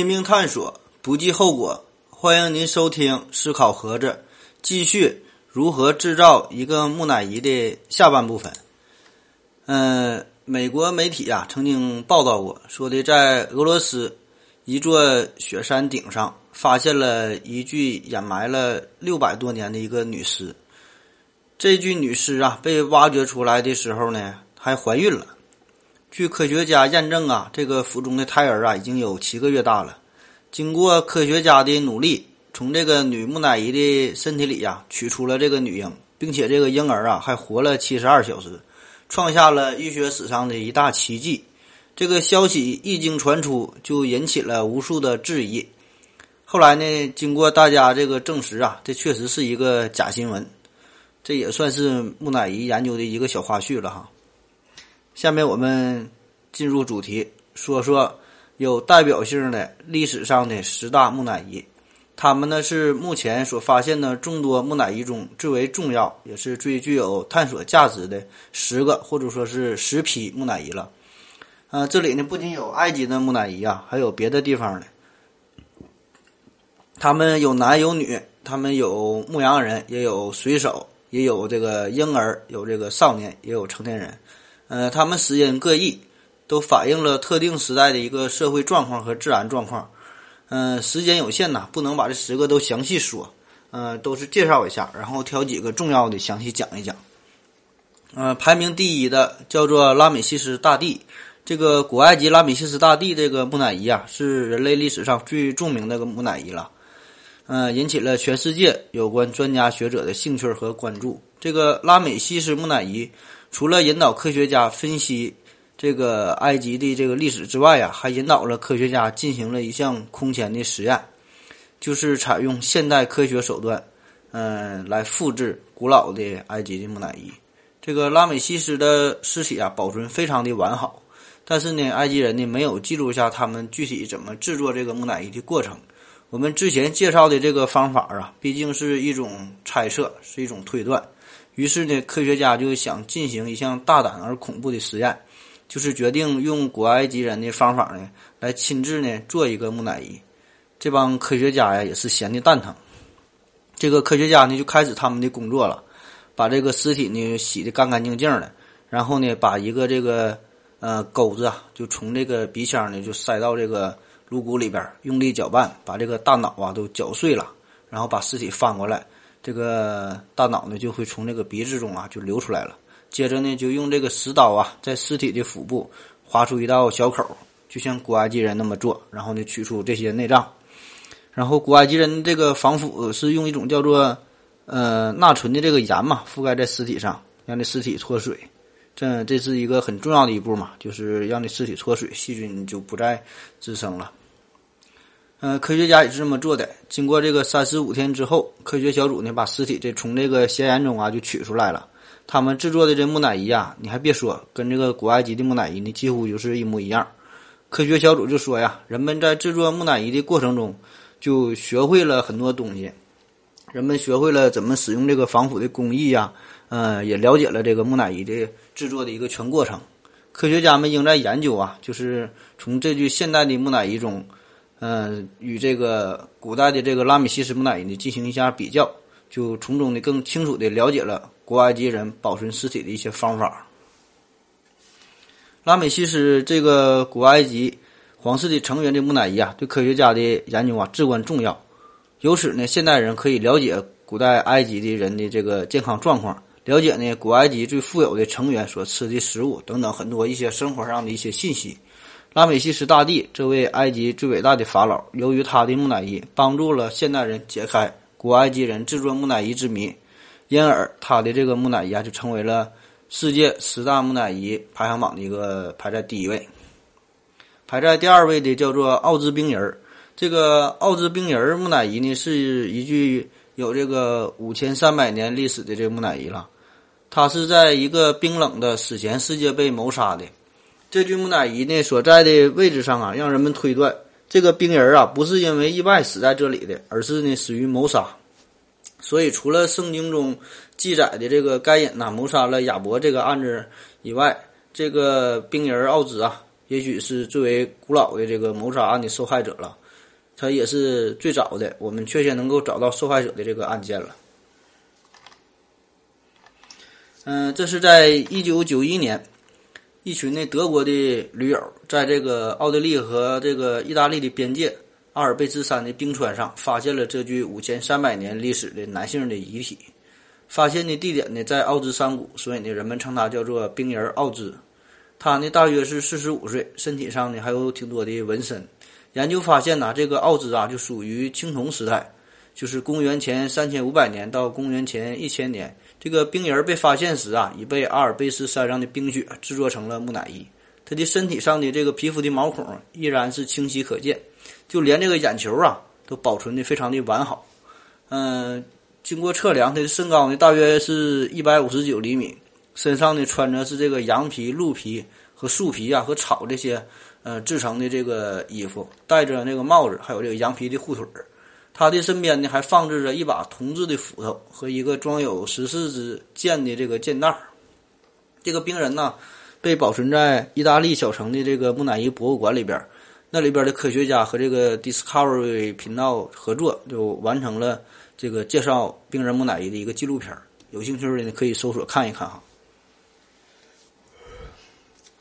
拼命探索，不计后果。欢迎您收听《思考盒子》，继续如何制造一个木乃伊的下半部分。嗯，美国媒体啊曾经报道过，说的在俄罗斯一座雪山顶上发现了一具掩埋了六百多年的一个女尸。这具女尸啊被挖掘出来的时候呢，还怀孕了。据科学家验证啊，这个腹中的胎儿啊已经有七个月大了。经过科学家的努力，从这个女木乃伊的身体里呀取出了这个女婴，并且这个婴儿啊还活了七十二小时，创下了医学史上的一大奇迹。这个消息一经传出，就引起了无数的质疑。后来呢，经过大家这个证实啊，这确实是一个假新闻。这也算是木乃伊研究的一个小花絮了哈。下面我们进入主题，说说有代表性的历史上的十大木乃伊。他们呢是目前所发现的众多木乃伊中最为重要，也是最具有探索价值的十个或者说是十批木乃伊了。呃，这里呢不仅有埃及的木乃伊啊，还有别的地方的。他们有男有女，他们有牧羊人，也有水手，也有这个婴儿，有这个少年，也有成年人。呃，他们时间各异，都反映了特定时代的一个社会状况和自然状况。嗯，时间有限呐，不能把这十个都详细说。嗯，都是介绍一下，然后挑几个重要的详细讲一讲。呃，排名第一的叫做拉美西斯大帝。这个古埃及拉美西斯大帝这个木乃伊啊，是人类历史上最著名的个木乃伊了。嗯，引起了全世界有关专家学者的兴趣和关注。这个拉美西斯木乃伊。除了引导科学家分析这个埃及的这个历史之外呀，还引导了科学家进行了一项空前的实验，就是采用现代科学手段，嗯，来复制古老的埃及的木乃伊。这个拉美西斯的尸体啊，保存非常的完好，但是呢，埃及人呢没有记录下他们具体怎么制作这个木乃伊的过程。我们之前介绍的这个方法啊，毕竟是一种猜测，是一种推断。于是呢，科学家就想进行一项大胆而恐怖的实验，就是决定用古埃及人的方法呢，来亲自呢做一个木乃伊。这帮科学家呀也是闲的蛋疼。这个科学家呢就开始他们的工作了，把这个尸体呢洗的干干净净的，然后呢把一个这个呃钩子啊就从这个鼻腔呢就塞到这个颅骨里边，用力搅拌，把这个大脑啊都搅碎了，然后把尸体翻过来。这个大脑呢就会从这个鼻子中啊就流出来了，接着呢就用这个石刀啊在尸体的腹部划出一道小口，就像古埃及人那么做，然后呢取出这些内脏，然后古埃及人这个防腐是用一种叫做呃钠醇的这个盐嘛覆盖在尸体上，让这尸体脱水，这这是一个很重要的一步嘛，就是让这尸体脱水，细菌就不再滋生了。嗯，科学家也是这么做的。经过这个三十五天之后，科学小组呢把尸体这从这个咸盐中啊就取出来了。他们制作的这木乃伊啊，你还别说，跟这个古埃及的木乃伊呢几乎就是一模一样。科学小组就说呀，人们在制作木乃伊的过程中就学会了很多东西，人们学会了怎么使用这个防腐的工艺呀，嗯，也了解了这个木乃伊的制作的一个全过程。科学家们应在研究啊，就是从这具现代的木乃伊中。嗯，与这个古代的这个拉美西斯木乃伊呢进行一下比较，就从中呢更清楚的了解了古埃及人保存尸体的一些方法。拉美西斯这个古埃及皇室的成员的木乃伊啊，对科学家的研究啊至关重要。由此呢，现代人可以了解古代埃及的人的这个健康状况，了解呢古埃及最富有的成员所吃的食物等等很多一些生活上的一些信息。拉美西斯大帝这位埃及最伟大的法老，由于他的木乃伊帮助了现代人解开古埃及人制作木乃伊之谜，因而他的这个木乃伊啊就成为了世界十大木乃伊排行榜的一个排在第一位。排在第二位的叫做奥兹冰人儿。这个奥兹冰人儿木乃伊呢，是一具有这个五千三百年历史的这个木乃伊了。他是在一个冰冷的史前世界被谋杀的。这具木乃伊呢所在的位置上啊，让人们推断这个冰人啊不是因为意外死在这里的，而是呢死于谋杀。所以，除了圣经中记载的这个该隐呐谋杀了亚伯这个案子以外，这个冰人奥兹啊，也许是最为古老的这个谋杀案的受害者了。他也是最早的我们确切能够找到受害者的这个案件了。嗯，这是在一九九一年，一群那德国的驴友在这个奥地利和这个意大利的边界阿尔卑斯山的冰川上发现了这具五千三百年历史的男性的遗体。发现的地点呢在奥兹山谷，所以呢人们称他叫做冰人奥兹。他呢大约是四十五岁，身体上呢还有挺多的纹身。研究发现呢，这个奥兹啊就属于青铜时代，就是公元前三千五百年到公元前一千年。这个冰人被发现时啊，已被阿尔卑斯山上的冰雪制作成了木乃伊。他的身体上的这个皮肤的毛孔依然是清晰可见，就连这个眼球啊都保存的非常的完好。嗯。经过测量，他的身高呢大约是一百五十九厘米，身上呢穿着是这个羊皮、鹿皮和树皮啊和草这些呃制成的这个衣服，戴着那个帽子，还有这个羊皮的护腿儿。他的身边呢还放置着一把铜制的斧头和一个装有十四支箭的这个箭袋儿。这个冰人呢被保存在意大利小城的这个木乃伊博物馆里边，那里边的科学家和这个 Discovery 频道合作，就完成了。这个介绍冰人木乃伊的一个纪录片有兴趣的呢可以搜索看一看哈。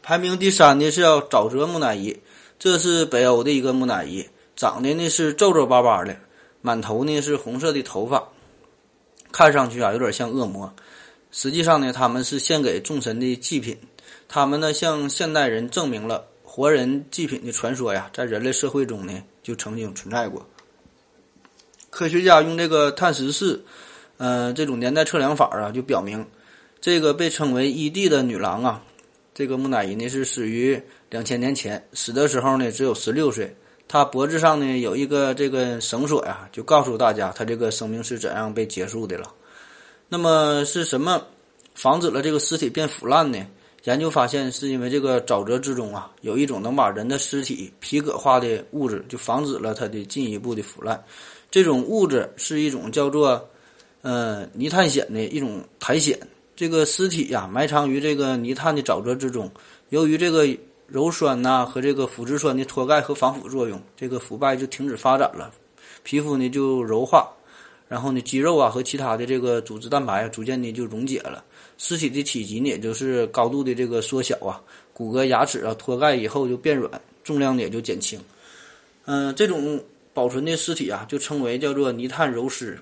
排名第三的是要沼泽木乃伊，这是北欧的一个木乃伊，长得呢是皱皱巴巴的，满头呢是红色的头发，看上去啊有点像恶魔。实际上呢，他们是献给众神的祭品，他们呢向现代人证明了活人祭品的传说呀，在人类社会中呢就曾经存在过。科学家用这个碳十四，呃，这种年代测量法啊，就表明，这个被称为伊蒂的女郎啊，这个木乃伊呢是死于两千年前，死的时候呢只有十六岁。他脖子上呢有一个这个绳索呀，就告诉大家他这个生命是怎样被结束的了。那么是什么防止了这个尸体变腐烂呢？研究发现，是因为这个沼泽之中啊，有一种能把人的尸体皮革化的物质，就防止了它的进一步的腐烂。这种物质是一种叫做，呃，泥炭藓的一种苔藓。这个尸体呀，埋藏于这个泥炭的沼泽之中。由于这个鞣酸呐和这个腐殖酸的脱钙和防腐作用，这个腐败就停止发展了，皮肤呢就柔化，然后呢肌肉啊和其他的这个组织蛋白啊逐渐的就溶解了。尸体的体积呢也就是高度的这个缩小啊，骨骼牙齿啊脱钙以后就变软，重量呢也就减轻。嗯，这种。保存的尸体啊，就称为叫做泥炭鞣尸。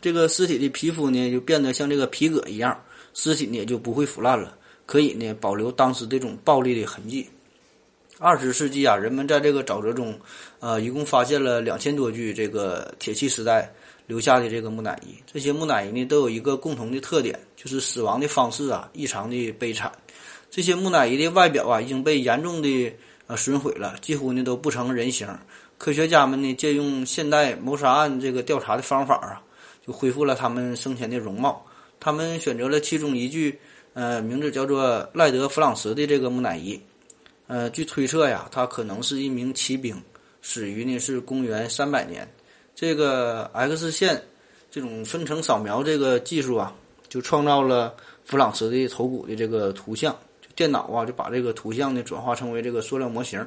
这个尸体的皮肤呢，就变得像这个皮革一样，尸体呢也就不会腐烂了，可以呢保留当时这种暴力的痕迹。二十世纪啊，人们在这个沼泽中，呃，一共发现了两千多具这个铁器时代留下的这个木乃伊。这些木乃伊呢，都有一个共同的特点，就是死亡的方式啊异常的悲惨。这些木乃伊的外表啊，已经被严重的呃损毁了，几乎呢都不成人形。科学家们呢，借用现代谋杀案这个调查的方法啊，就恢复了他们生前的容貌。他们选择了其中一具，呃，名字叫做赖德·弗朗茨的这个木乃伊。呃，据推测呀，他可能是一名骑兵，死于呢是公元三百年。这个 X 线这种分层扫描这个技术啊，就创造了弗朗茨的头骨的这个图像。电脑啊，就把这个图像呢转化成为这个塑料模型。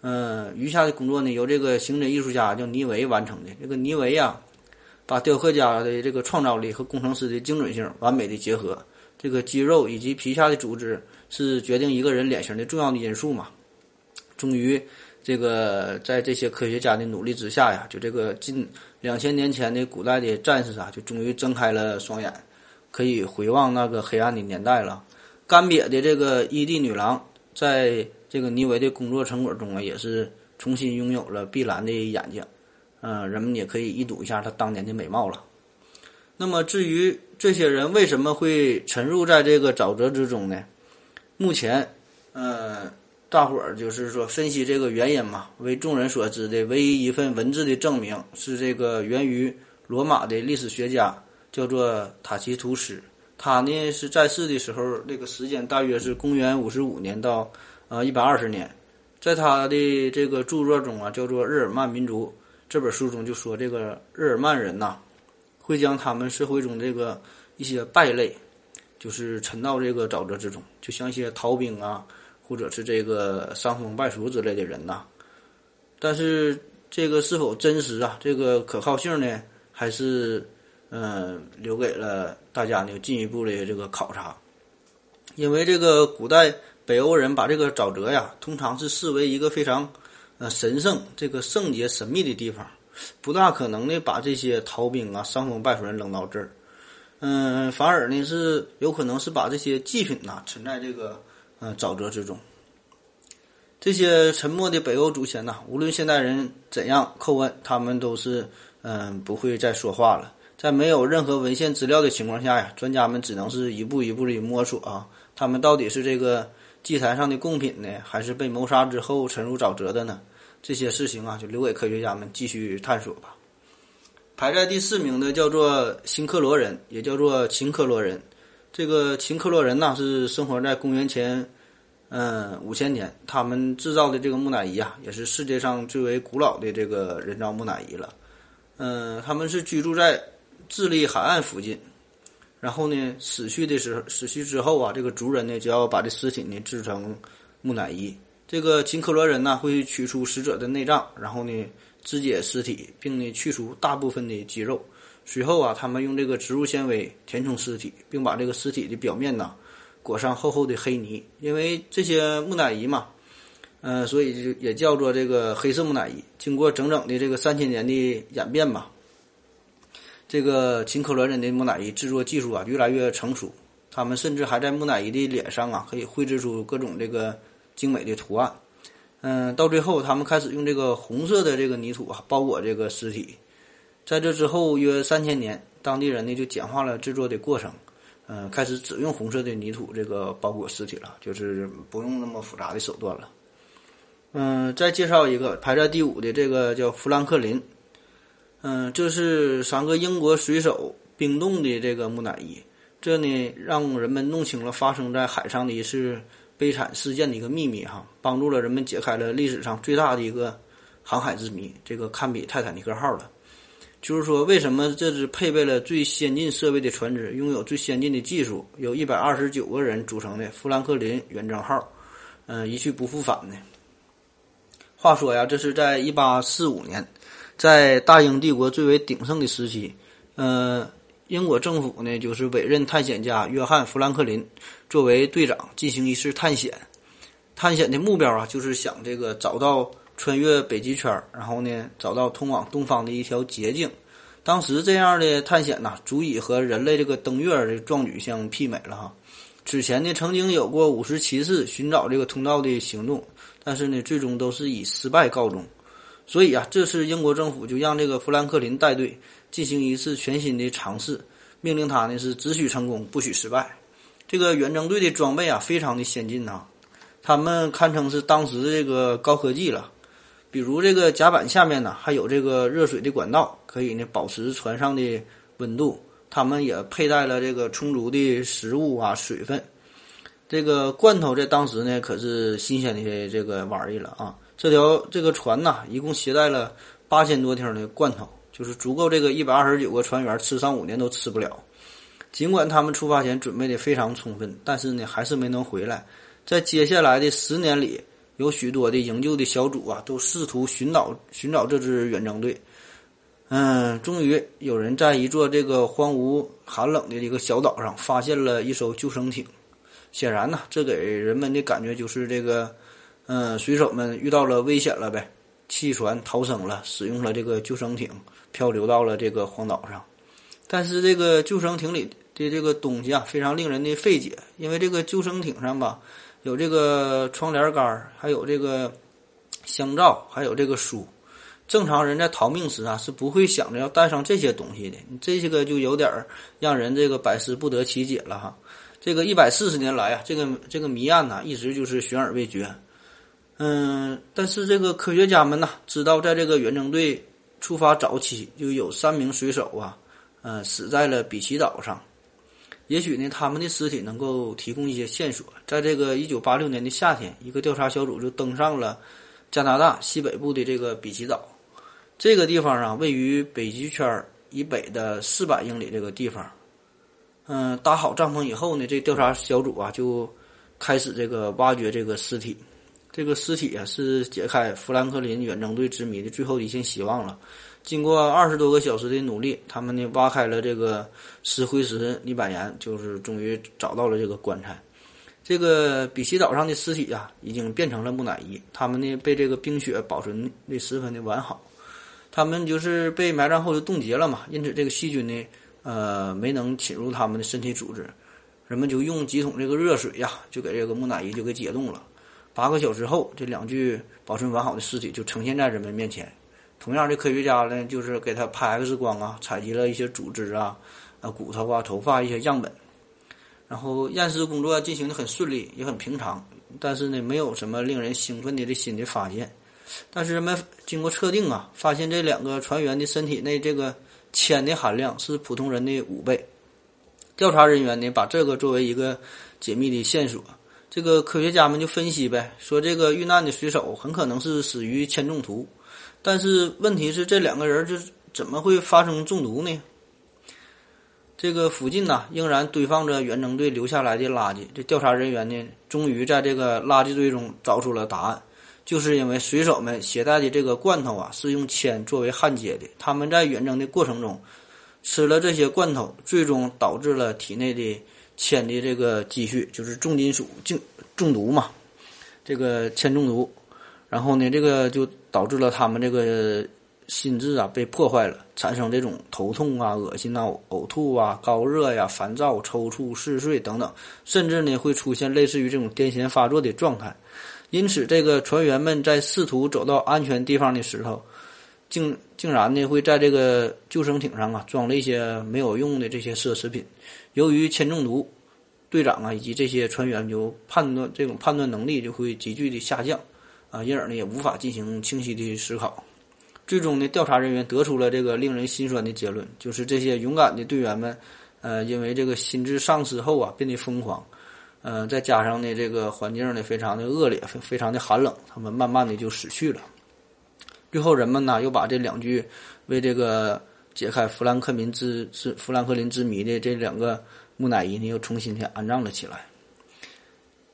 嗯，余下的工作呢，由这个刑侦艺术家叫尼维完成的。这个尼维呀，把雕刻家的这个创造力和工程师的精准性完美的结合。这个肌肉以及皮下的组织是决定一个人脸型的重要的因素嘛。终于，这个在这些科学家的努力之下呀，就这个近两千年前的古代的战士啊，就终于睁开了双眼，可以回望那个黑暗的年代了。干瘪的这个伊蒂女郎在。这个尼维的工作成果中啊，也是重新拥有了碧蓝的眼睛，嗯，人们也可以一睹一下她当年的美貌了。那么，至于这些人为什么会沉入在这个沼泽之中呢？目前，呃，大伙儿就是说分析这个原因嘛，为众人所知的唯一一份文字的证明是这个源于罗马的历史学家，叫做塔奇图斯。他呢是在世的时候，那个时间大约是公元五十五年到。呃，一百二十年，在他的这个著作中啊，叫做《日耳曼民族》这本书中就说，这个日耳曼人呐，会将他们社会中这个一些败类，就是沉到这个沼泽之中，就像一些逃兵啊，或者是这个伤风败俗之类的人呐。但是这个是否真实啊？这个可靠性呢？还是嗯，留给了大家呢进一步的这个考察。因为这个古代北欧人把这个沼泽呀，通常是视为一个非常呃神圣、这个圣洁、神秘的地方，不大可能呢把这些逃兵啊、伤风败俗人扔到这儿。嗯，反而呢是有可能是把这些祭品呐存在这个呃沼泽之中。这些沉默的北欧祖先呐，无论现代人怎样叩问，他们都是嗯不会再说话了。在没有任何文献资料的情况下呀，专家们只能是一步一步的摸索啊，他们到底是这个祭坛上的贡品呢，还是被谋杀之后沉入沼泽的呢？这些事情啊，就留给科学家们继续探索吧。排在第四名的叫做新克罗人，也叫做秦克罗人。这个秦克罗人呢，是生活在公元前。嗯，五千年，他们制造的这个木乃伊啊，也是世界上最为古老的这个人造木乃伊了。嗯，他们是居住在智利海岸附近，然后呢，死去的时候，死去之后啊，这个族人呢就要把这尸体呢制成木乃伊。这个秦克罗人呢会取出死者的内脏，然后呢肢解尸体，并呢去除大部分的肌肉。随后啊，他们用这个植物纤维填充尸体，并把这个尸体的表面呢。裹上厚厚的黑泥，因为这些木乃伊嘛，嗯，所以就也叫做这个黑色木乃伊。经过整整的这个三千年的演变吧，这个秦克伦人的木乃伊制作技术啊越来越成熟，他们甚至还在木乃伊的脸上啊可以绘制出各种这个精美的图案。嗯，到最后他们开始用这个红色的这个泥土啊包裹这个尸体。在这之后约三千年，当地人呢就简化了制作的过程。嗯，开始只用红色的泥土这个包裹尸体了，就是不用那么复杂的手段了。嗯，再介绍一个排在第五的这个叫富兰克林。嗯，这是三个英国水手冰冻的这个木乃伊，这呢让人们弄清了发生在海上的一次悲惨事件的一个秘密哈，帮助了人们解开了历史上最大的一个航海之谜，这个堪比泰坦尼克号了。就是说，为什么这支配备了最先进设备的船只，拥有最先进的技术，由一百二十九个人组成的富兰克林远征号，嗯，一去不复返呢？话说呀，这是在一八四五年，在大英帝国最为鼎盛的时期，嗯，英国政府呢，就是委任探险家约翰·富兰克林作为队长进行一次探险。探险的目标啊，就是想这个找到。穿越北极圈然后呢，找到通往东方的一条捷径。当时这样的探险呐，足以和人类这个登月的壮举相媲美了哈。此前呢，曾经有过五十七次寻找这个通道的行动，但是呢，最终都是以失败告终。所以啊，这次英国政府就让这个富兰克林带队进行一次全新的尝试，命令他呢是只许成功，不许失败。这个远征队的装备啊，非常的先进呐，他们堪称是当时的这个高科技了。比如这个甲板下面呢，还有这个热水的管道，可以呢保持船上的温度。他们也佩戴了这个充足的食物啊、水分。这个罐头在当时呢可是新鲜的这个玩意了啊！这条这个船呐，一共携带了八千多听的罐头，就是足够这个一百二十九个船员吃上五年都吃不了。尽管他们出发前准备的非常充分，但是呢还是没能回来。在接下来的十年里。有许多的营救的小组啊，都试图寻找寻找这支远征队。嗯，终于有人在一座这个荒芜寒冷的一个小岛上发现了一艘救生艇。显然呢，这给人们的感觉就是这个，嗯，水手们遇到了危险了呗，弃船逃生了，使用了这个救生艇漂流到了这个荒岛上。但是这个救生艇里的这个东西啊，非常令人的费解，因为这个救生艇上吧。有这个窗帘杆，还有这个香皂，还有这个书。正常人在逃命时啊，是不会想着要带上这些东西的。你这些个就有点让人这个百思不得其解了哈。这个一百四十年来啊，这个这个谜案呢，一直就是悬而未决。嗯，但是这个科学家们呢，知道在这个远征队出发早期，就有三名水手啊，嗯，死在了比奇岛上。也许呢，他们的尸体能够提供一些线索。在这个一九八六年的夏天，一个调查小组就登上了加拿大西北部的这个比奇岛。这个地方啊，位于北极圈以北的四百英里这个地方。嗯，搭好帐篷以后呢，这调查小组啊就开始这个挖掘这个尸体。这个尸体啊是解开富兰克林远征队之谜的最后一线希望了。经过二十多个小时的努力，他们呢挖开了这个石灰石泥板岩，就是终于找到了这个棺材。这个比奇岛上的尸体呀，已经变成了木乃伊。他们呢被这个冰雪保存的十分的完好。他们就是被埋葬后就冻结了嘛，因此这个细菌呢，呃，没能侵入他们的身体组织。人们就用几桶这个热水呀，就给这个木乃伊就给解冻了。八个小时后，这两具保存完好的尸体就呈现在人们面前。同样的，科学家呢，就是给他拍 X 光啊，采集了一些组织啊、啊骨头啊、头发一些样本。然后验尸工作进行的很顺利，也很平常，但是呢，没有什么令人兴奋的这新的发现。但是人们经过测定啊，发现这两个船员的身体内这个铅的含量是普通人的五倍。调查人员呢，把这个作为一个解密的线索。这个科学家们就分析呗，说这个遇难的水手很可能是死于铅中毒。但是问题是，这两个人就怎么会发生中毒呢？这个附近呢，仍然堆放着远征队留下来的垃圾。这调查人员呢，终于在这个垃圾堆中找出了答案，就是因为水手们携带的这个罐头啊，是用铅作为焊接的。他们在远征的过程中吃了这些罐头，最终导致了体内的铅的这个积蓄，就是重金属中中毒嘛。这个铅中毒，然后呢，这个就导致了他们这个。心智啊被破坏了，产生这种头痛啊、恶心啊、呕吐啊、高热呀、烦躁、抽搐、嗜睡等等，甚至呢会出现类似于这种癫痫发作的状态。因此，这个船员们在试图走到安全地方的时候，竟竟然呢会在这个救生艇上啊装了一些没有用的这些奢侈品。由于铅中毒，队长啊以及这些船员就判断这种判断能力就会急剧的下降啊，因而呢也无法进行清晰的思考。最终呢，调查人员得出了这个令人心酸的结论，就是这些勇敢的队员们，呃，因为这个心智丧失后啊，变得疯狂，呃，再加上呢，这个环境呢非常的恶劣，非非常的寒冷，他们慢慢的就死去了。最后，人们呢又把这两具为这个解开富兰克林之之富兰克林之谜的这两个木乃伊呢又重新的安葬了起来。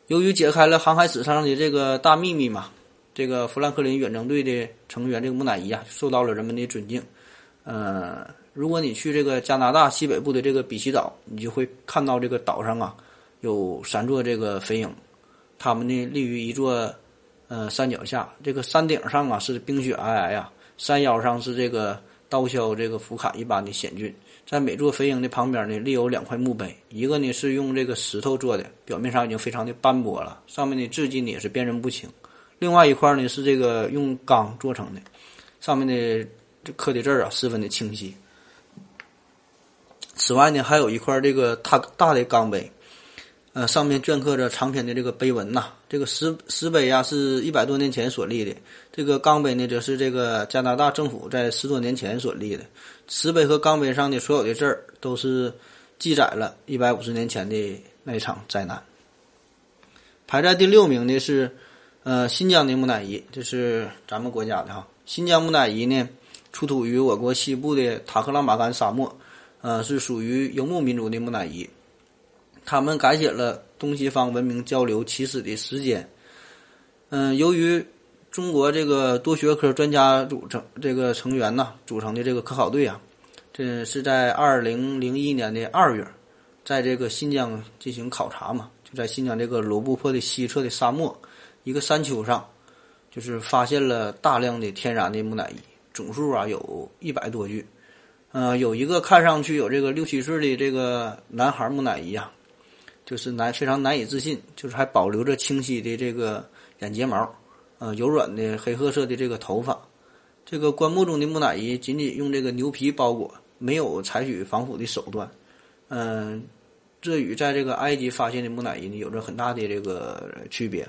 由于解开了航海史上的这个大秘密嘛。这个富兰克林远征队的成员，这个木乃伊啊，受到了人们的尊敬。呃，如果你去这个加拿大西北部的这个比奇岛，你就会看到这个岛上啊，有三座这个飞影，他们呢立于一座呃山脚下。这个山顶上啊是冰雪皑皑呀，山腰上是这个刀削这个斧砍一般的险峻。在每座飞鹰的旁边呢，立有两块墓碑，一个呢是用这个石头做的，表面上已经非常的斑驳了，上面的字迹呢也是辨认不清。另外一块呢是这个用钢做成的，上面的这刻的字儿啊十分的清晰。此外呢还有一块这个大大的钢碑，呃上面镌刻着长篇的这个碑文呐。这个石石碑呀是一百多年前所立的，这个钢碑呢则是这个加拿大政府在十多年前所立的。石碑和钢碑上的所有的字儿都是记载了一百五十年前的那场灾难。排在第六名的是。呃，新疆的木乃伊，这是咱们国家的哈。新疆木乃伊呢，出土于我国西部的塔克拉玛干沙漠，呃，是属于游牧民族的木乃伊。他们改写了东西方文明交流起始的时间。嗯，由于中国这个多学科专家组成这个成员呐组成的这个科考队啊，这是在二零零一年的二月，在这个新疆进行考察嘛，就在新疆这个罗布泊的西侧的沙漠。一个山丘上，就是发现了大量的天然的木乃伊，总数啊有一百多具。呃，有一个看上去有这个六七岁的这个男孩木乃伊啊，就是难非常难以置信，就是还保留着清晰的这个眼睫毛，呃，柔软的黑褐色的这个头发。这个棺木中的木乃伊仅仅用这个牛皮包裹，没有采取防腐的手段。嗯，这与在这个埃及发现的木乃伊呢有着很大的这个区别。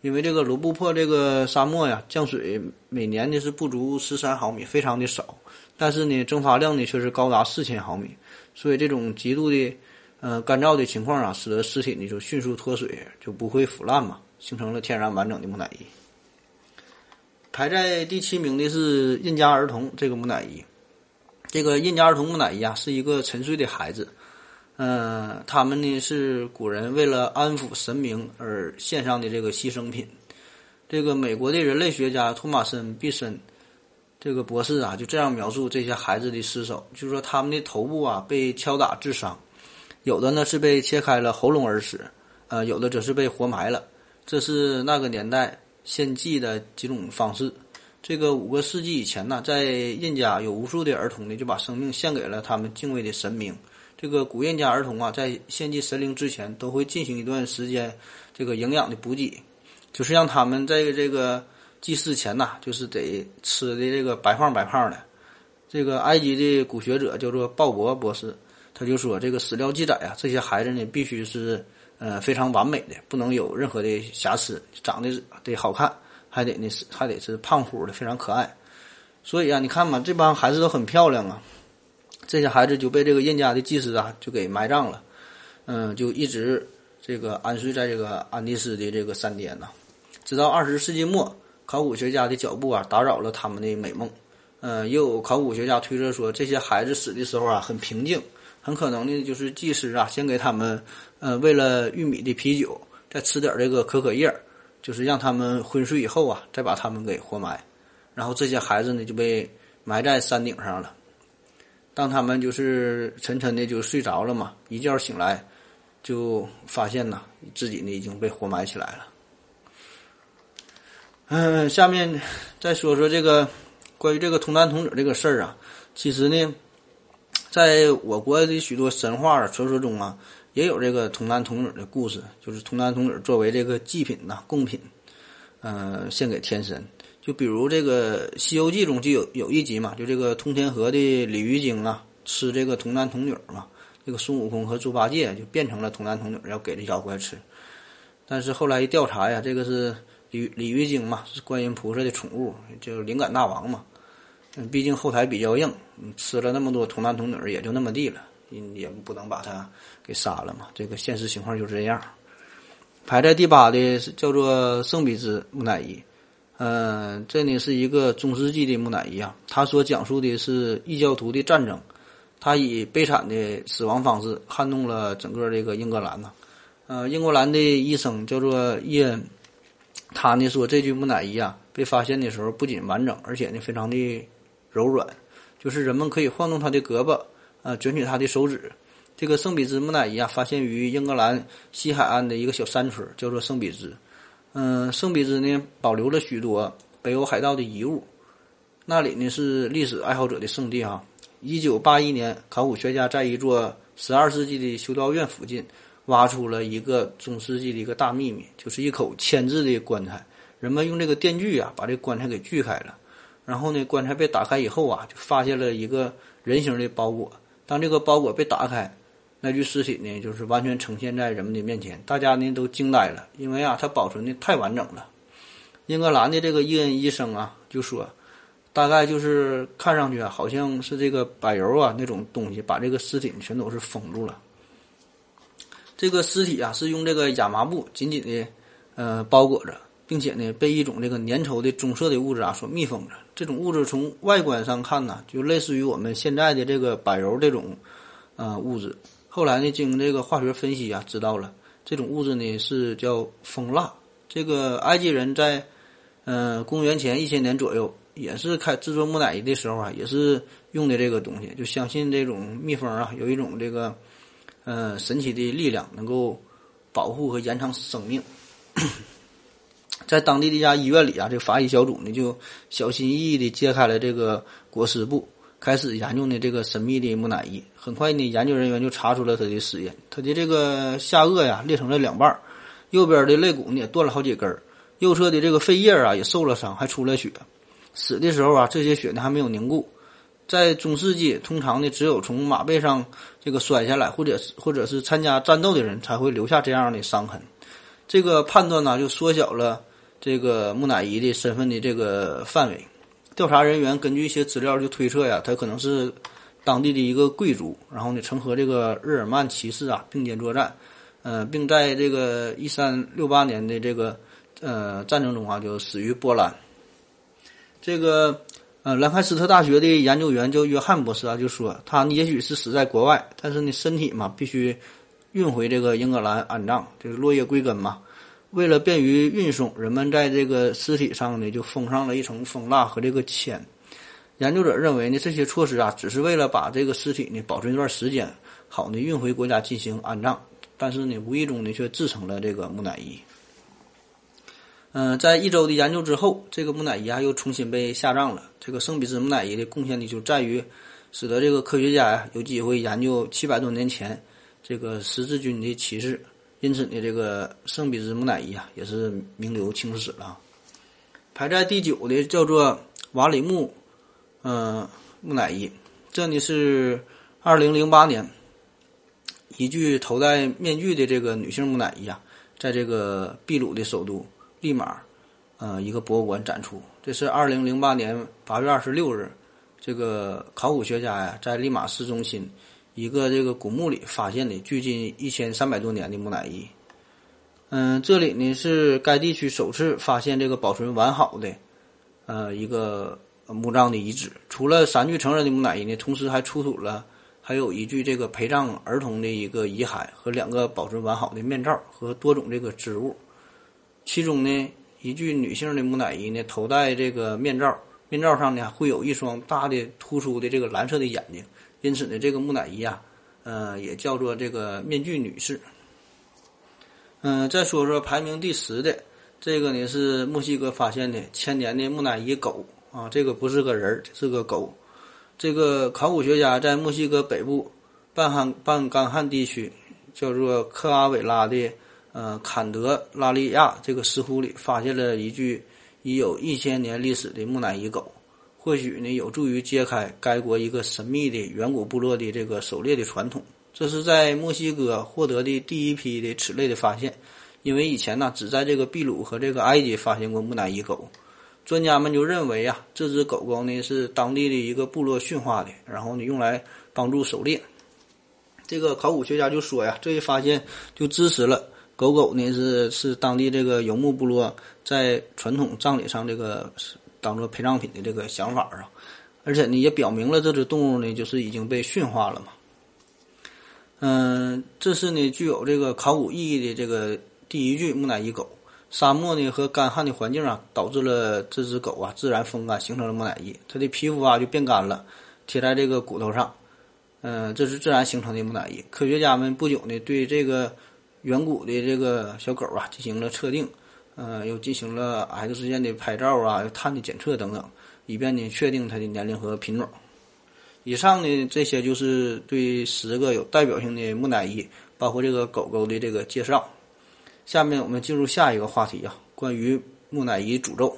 因为这个罗布泊这个沙漠呀，降水每年呢是不足十三毫米，非常的少，但是呢蒸发量呢却是高达四千毫米，所以这种极度的呃干燥的情况啊，使得尸体呢就迅速脱水，就不会腐烂嘛，形成了天然完整的木乃伊。排在第七名的是印加儿童这个木乃伊，这个印加儿童木乃伊啊是一个沉睡的孩子。嗯，他们呢是古人为了安抚神明而献上的这个牺牲品。这个美国的人类学家托马森·毕森这个博士啊，就这样描述这些孩子的尸首，就是说他们的头部啊被敲打致伤，有的呢是被切开了喉咙而死，呃，有的则是被活埋了。这是那个年代献祭的几种方式。这个五个世纪以前呢，在印加有无数的儿童呢，就把生命献给了他们敬畏的神明。这个古印加儿童啊，在献祭神灵之前，都会进行一段时间这个营养的补给。就是让他们在这个祭祀前呐，就是得吃的这个白胖白胖的。这个埃及的古学者叫做鲍勃博士，他就说这个史料记载啊，这些孩子呢必须是呃非常完美的，不能有任何的瑕疵，长得得好看，还得呢是还得是胖乎的，非常可爱。所以啊，你看嘛，这帮孩子都很漂亮啊。这些孩子就被这个印加的祭司啊就给埋葬了，嗯，就一直这个安睡在这个安第斯的这个山巅呐。直到二十世纪末，考古学家的脚步啊打扰了他们的美梦。嗯，也有考古学家推测说，这些孩子死的时候啊很平静，很可能呢就是技师啊先给他们，呃，为了玉米的啤酒，再吃点这个可可叶，就是让他们昏睡以后啊，再把他们给活埋。然后这些孩子呢就被埋在山顶上了。当他们就是沉沉的就睡着了嘛，一觉醒来，就发现呐自己呢已经被活埋起来了。嗯，下面再说说这个关于这个童男童女这个事儿啊。其实呢，在我国的许多神话传说中啊，也有这个童男童女的故事，就是童男童女作为这个祭品呐、贡品，嗯，献给天神。就比如这个《西游记》中就有有一集嘛，就这个通天河的鲤鱼精啊，吃这个童男童女嘛，这个孙悟空和猪八戒就变成了童男童女，要给这妖怪吃。但是后来一调查呀，这个是。鲤鲤鱼精嘛，是观音菩萨的宠物，就是灵感大王嘛。嗯，毕竟后台比较硬，吃了那么多童男童女，也就那么地了，也不能把他给杀了嘛。这个现实情况就是这样。排在第八的是叫做圣彼兹木乃伊，嗯，这呢是一个中世纪的木乃伊啊。他所讲述的是异教徒的战争，他以悲惨的死亡方式撼动了整个这个英格兰呐。呃，英格兰的医生叫做伊恩。他呢说，这具木乃伊啊，被发现的时候不仅完整，而且呢非常的柔软，就是人们可以晃动他的胳膊，啊，卷起他的手指。这个圣彼兹木乃伊啊，发现于英格兰西海岸的一个小山村，叫做圣彼兹。嗯，圣彼兹呢保留了许多北欧海盗的遗物，那里呢是历史爱好者的圣地啊。一九八一年，考古学家在一座十二世纪的修道院附近。挖出了一个中世纪的一个大秘密，就是一口铅制的棺材。人们用这个电锯啊，把这棺材给锯开了。然后呢，棺材被打开以后啊，就发现了一个人形的包裹。当这个包裹被打开，那具尸体呢，就是完全呈现在人们的面前。大家呢都惊呆了，因为啊，它保存的太完整了。英格兰的这个伊恩医生啊，就说，大概就是看上去啊，好像是这个柏油啊那种东西，把这个尸体全都是封住了。这个尸体啊，是用这个亚麻布紧紧的，呃，包裹着，并且呢，被一种这个粘稠的棕色的物质啊所密封着。这种物质从外观上看呢，就类似于我们现在的这个柏油这种，呃，物质。后来呢，经这个化学分析啊，知道了这种物质呢是叫蜂蜡。这个埃及人在，呃，公元前一千年左右，也是开制作木乃伊的时候啊，也是用的这个东西，就相信这种蜜蜂啊，有一种这个。呃，神奇的力量能够保护和延长生命。在当地的一家医院里啊，这个法医小组呢就小心翼翼地揭开了这个裹尸布，开始研究呢这个神秘的木乃伊。很快呢，研究人员就查出了他的死因：他的这个下颚呀裂成了两半，右边的肋骨呢也断了好几根，右侧的这个肺叶啊也受了伤，还出了血。死的时候啊，这些血呢还没有凝固。在中世纪，通常呢，只有从马背上这个摔下来，或者是或者是参加战斗的人才会留下这样的伤痕。这个判断呢，就缩小了这个木乃伊的身份的这个范围。调查人员根据一些资料就推测呀，他可能是当地的一个贵族，然后呢，曾和这个日耳曼骑士啊并肩作战，呃，并在这个一三六八年的这个呃战争中啊就死于波兰。这个。呃，兰开斯特大学的研究员叫约翰博士啊，就说他也许是死在国外，但是呢，身体嘛必须运回这个英格兰安葬，就是落叶归根嘛。为了便于运送，人们在这个尸体上呢就封上了一层蜂蜡和这个铅。研究者认为呢，这些措施啊，只是为了把这个尸体呢保存一段时间，好呢运回国家进行安葬。但是呢，无意中呢却制成了这个木乃伊。嗯，在一周的研究之后，这个木乃伊啊又重新被下葬了。这个圣彼之木乃伊的贡献呢，就在于使得这个科学家呀有机会研究七百多年前这个十字军的骑士。因此呢，这个圣彼得木乃伊啊也是名留青史了。排在第九的叫做瓦里木。嗯，木乃伊，这呢是二零零八年一具头戴面具的这个女性木乃伊啊，在这个秘鲁的首都利马，呃，一个博物馆展出。这是二零零八年八月二十六日，这个考古学家呀，在利马市中心一个这个古墓里发现的距今一千三百多年的木乃伊。嗯，这里呢是该地区首次发现这个保存完好的，呃，一个。墓葬的遗址，除了三具成人的木乃伊呢，同时还出土了还有一具这个陪葬儿童的一个遗骸和两个保存完好的面罩和多种这个织物。其中呢，一具女性的木乃伊呢，头戴这个面罩，面罩上呢会有一双大的突出的这个蓝色的眼睛，因此呢，这个木乃伊啊，呃，也叫做这个面具女士。嗯，再说说排名第十的这个呢，是墨西哥发现的千年的木乃伊狗。啊，这个不是个人，是个狗。这个考古学家在墨西哥北部半旱半干旱地区，叫做克阿韦拉的呃坎德拉利亚这个石窟里，发现了一具已有一千年历史的木乃伊狗。或许呢，有助于揭开该国一个神秘的远古部落的这个狩猎的传统。这是在墨西哥获得的第一批的此类的发现，因为以前呢，只在这个秘鲁和这个埃及发现过木乃伊狗。专家们就认为啊，这只狗狗呢是当地的一个部落驯化的，然后呢用来帮助狩猎。这个考古学家就说呀，这一发现就支持了狗狗呢是是当地这个游牧部落在传统葬礼上这个当做陪葬品的这个想法啊，而且呢也表明了这只动物呢就是已经被驯化了嘛。嗯，这是呢具有这个考古意义的这个第一具木乃伊狗。沙漠呢和干旱的环境啊，导致了这只狗啊自然风干，形成了木乃伊。它的皮肤啊就变干了，贴在这个骨头上。嗯，这是自然形成的木乃伊。科学家们不久呢，对这个远古的这个小狗啊进行了测定，嗯，又进行了 X 线的拍照啊、碳的检测等等，以便呢确定它的年龄和品种。以上呢这些就是对十个有代表性的木乃伊，包括这个狗狗的这个介绍。下面我们进入下一个话题啊，关于木乃伊诅咒。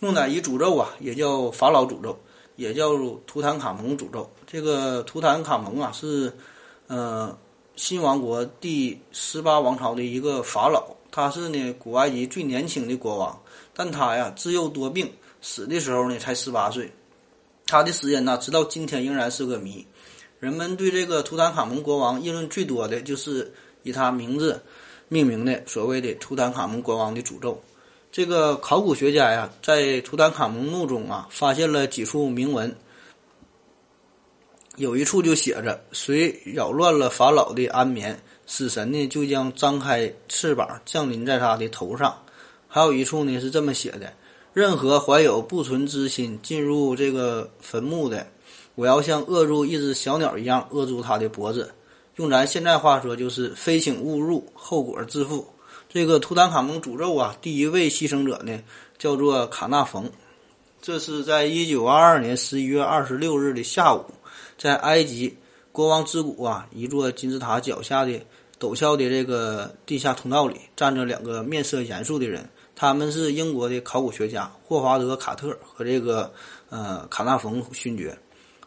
木乃伊诅咒啊，也叫法老诅咒，也叫图坦卡蒙诅咒。这个图坦卡蒙啊，是呃新王国第十八王朝的一个法老，他是呢古埃及最年轻的国王，但他呀自幼多病，死的时候呢才十八岁。他的死因呢，直到今天仍然是个谜。人们对这个图坦卡蒙国王议论最多的就是以他名字命名的所谓的图坦卡蒙国王的诅咒。这个考古学家呀，在图坦卡蒙墓中啊，发现了几处铭文，有一处就写着：“谁扰乱了法老的安眠，死神呢就将张开翅膀降临在他的头上。”还有一处呢是这么写的：“任何怀有不纯之心进入这个坟墓的。”我要像扼住一只小鸟一样扼住他的脖子，用咱现在话说就是“非请勿入，后果自负”。这个图坦卡蒙诅咒啊，第一位牺牲者呢叫做卡纳冯。这是在一九二二年十一月二十六日的下午，在埃及国王之谷啊一座金字塔脚下的陡峭的这个地下通道里，站着两个面色严肃的人，他们是英国的考古学家霍华德·卡特和这个呃卡纳冯勋爵。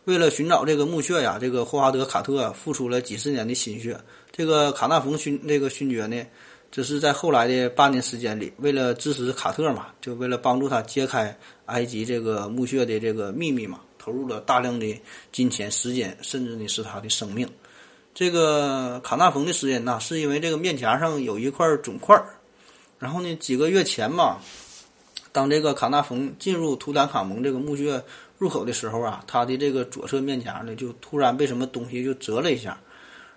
为了寻找这个墓穴呀，这个霍华德·卡特付出了几十年的心血。这个卡纳冯勋这个勋爵呢，只是在后来的八年时间里，为了支持卡特嘛，就为了帮助他揭开埃及这个墓穴的这个秘密嘛，投入了大量的金钱、时间，甚至呢是他的生命。这个卡纳冯的死因呢，是因为这个面颊上有一块肿块然后呢，几个月前嘛，当这个卡纳冯进入图坦卡蒙这个墓穴。入口的时候啊，他的这个左侧面颊呢，就突然被什么东西就折了一下，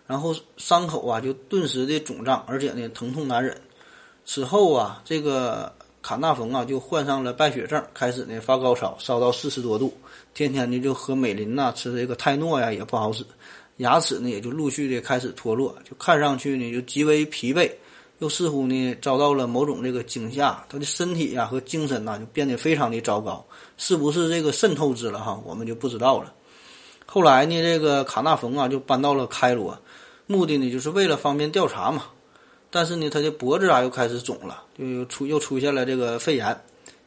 然后伤口啊就顿时的肿胀，而且呢疼痛难忍。此后啊，这个卡纳冯啊就患上了败血症，开始呢发高烧，烧到四十多度，天天呢就喝美林呐，吃这个泰诺呀也不好使，牙齿呢也就陆续的开始脱落，就看上去呢就极为疲惫。又似乎呢遭到了某种这个惊吓，他的身体呀和精神呐就变得非常的糟糕，是不是这个肾透支了哈？我们就不知道了。后来呢，这个卡纳冯啊就搬到了开罗，目的呢就是为了方便调查嘛。但是呢，他的脖子啊又开始肿了，就出又出现了这个肺炎。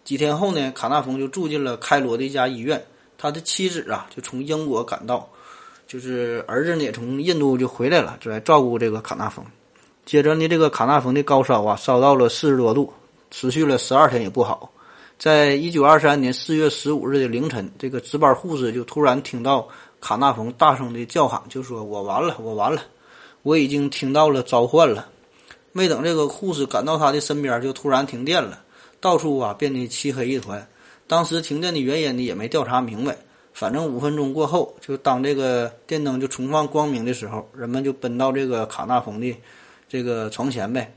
几天后呢，卡纳冯就住进了开罗的一家医院，他的妻子啊就从英国赶到，就是儿子呢也从印度就回来了，就来照顾这个卡纳冯。接着呢，这个卡纳冯的高烧啊，烧到了四十多度，持续了十二天也不好。在一九二三年四月十五日的凌晨，这个值班护士就突然听到卡纳冯大声的叫喊，就说：“我完了，我完了，我已经听到了召唤了。”没等这个护士赶到他的身边，就突然停电了，到处啊变得漆黑一团。当时停电的原因呢，也没调查明白。反正五分钟过后，就当这个电灯就重放光明的时候，人们就奔到这个卡纳冯的。这个床前呗，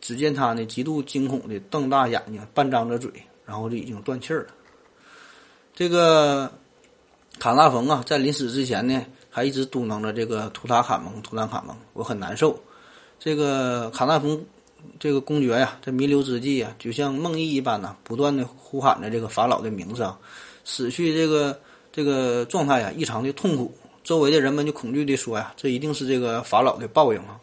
只见他呢极度惊恐的瞪大眼睛，半张着嘴，然后就已经断气儿了。这个卡纳冯啊，在临死之前呢，还一直嘟囔着这个图塔卡蒙，图坦卡蒙，我很难受。这个卡纳冯这个公爵呀，在弥留之际啊，就像梦呓一般呐，不断的呼喊着这个法老的名字啊，死去这个这个状态呀，异常的痛苦。周围的人们就恐惧的说呀，这一定是这个法老的报应啊。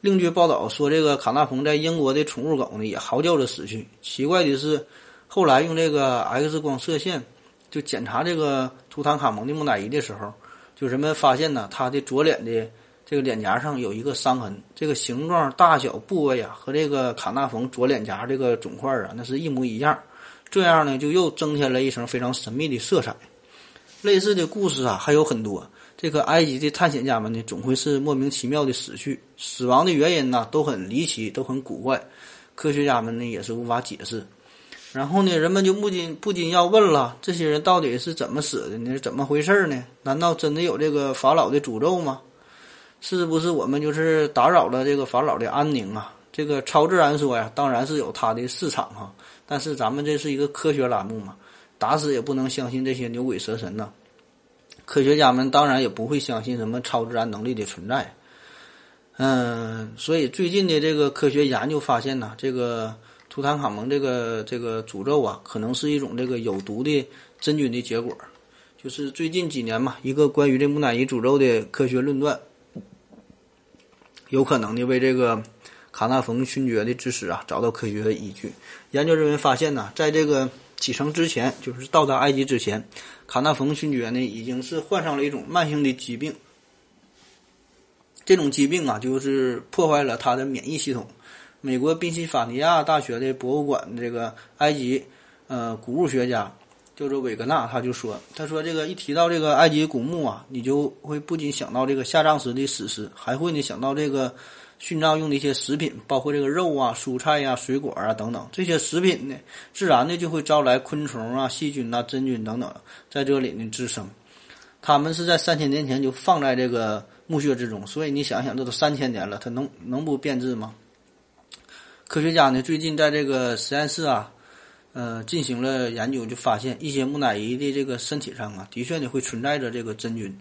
另据报道说，这个卡纳冯在英国的宠物狗呢也嚎叫着死去。奇怪的是，后来用这个 X 光射线就检查这个图坦卡蒙的木乃伊的时候，就人们发现呢，他的左脸的这个脸颊上有一个伤痕，这个形状、大小、部位啊，和这个卡纳冯左脸颊这个肿块啊，那是一模一样。这样呢，就又增添了一层非常神秘的色彩。类似的故事啊还有很多。这个埃及的探险家们呢，总会是莫名其妙的死去，死亡的原因呢都很离奇，都很古怪，科学家们呢也是无法解释。然后呢，人们就不禁不禁要问了：这些人到底是怎么死的呢？怎么回事呢？难道真的有这个法老的诅咒吗？是不是我们就是打扰了这个法老的安宁啊？这个超自然说呀，当然是有它的市场哈，但是咱们这是一个科学栏目嘛，打死也不能相信这些牛鬼蛇神呐。科学家们当然也不会相信什么超自然能力的存在，嗯，所以最近的这个科学研究发现呢，这个图坦卡蒙这个这个诅咒啊，可能是一种这个有毒的真菌的结果。就是最近几年嘛，一个关于这木乃伊诅咒的科学论断，有可能的为这个卡纳冯勋爵的知识啊找到科学的依据。研究人员发现呢，在这个启程之前，就是到达埃及之前。卡纳冯勋爵呢，已经是患上了一种慢性的疾病。这种疾病啊，就是破坏了他的免疫系统。美国宾夕法尼亚大学的博物馆这个埃及呃古物学家叫做韦格纳，他就说：“他说这个一提到这个埃及古墓啊，你就会不仅想到这个下葬时的史诗，还会呢想到这个。”殉葬用的一些食品，包括这个肉啊、蔬菜呀、水果啊等等，这些食品呢，自然的就会招来昆虫啊、细菌呐、真菌等等，在这里呢滋生。他们是在三千年前就放在这个墓穴之中，所以你想想，这都三千年了，它能能不变质吗？科学家呢最近在这个实验室啊，呃，进行了研究，就发现一些木乃伊的这个身体上啊，的确呢会存在着这个真菌。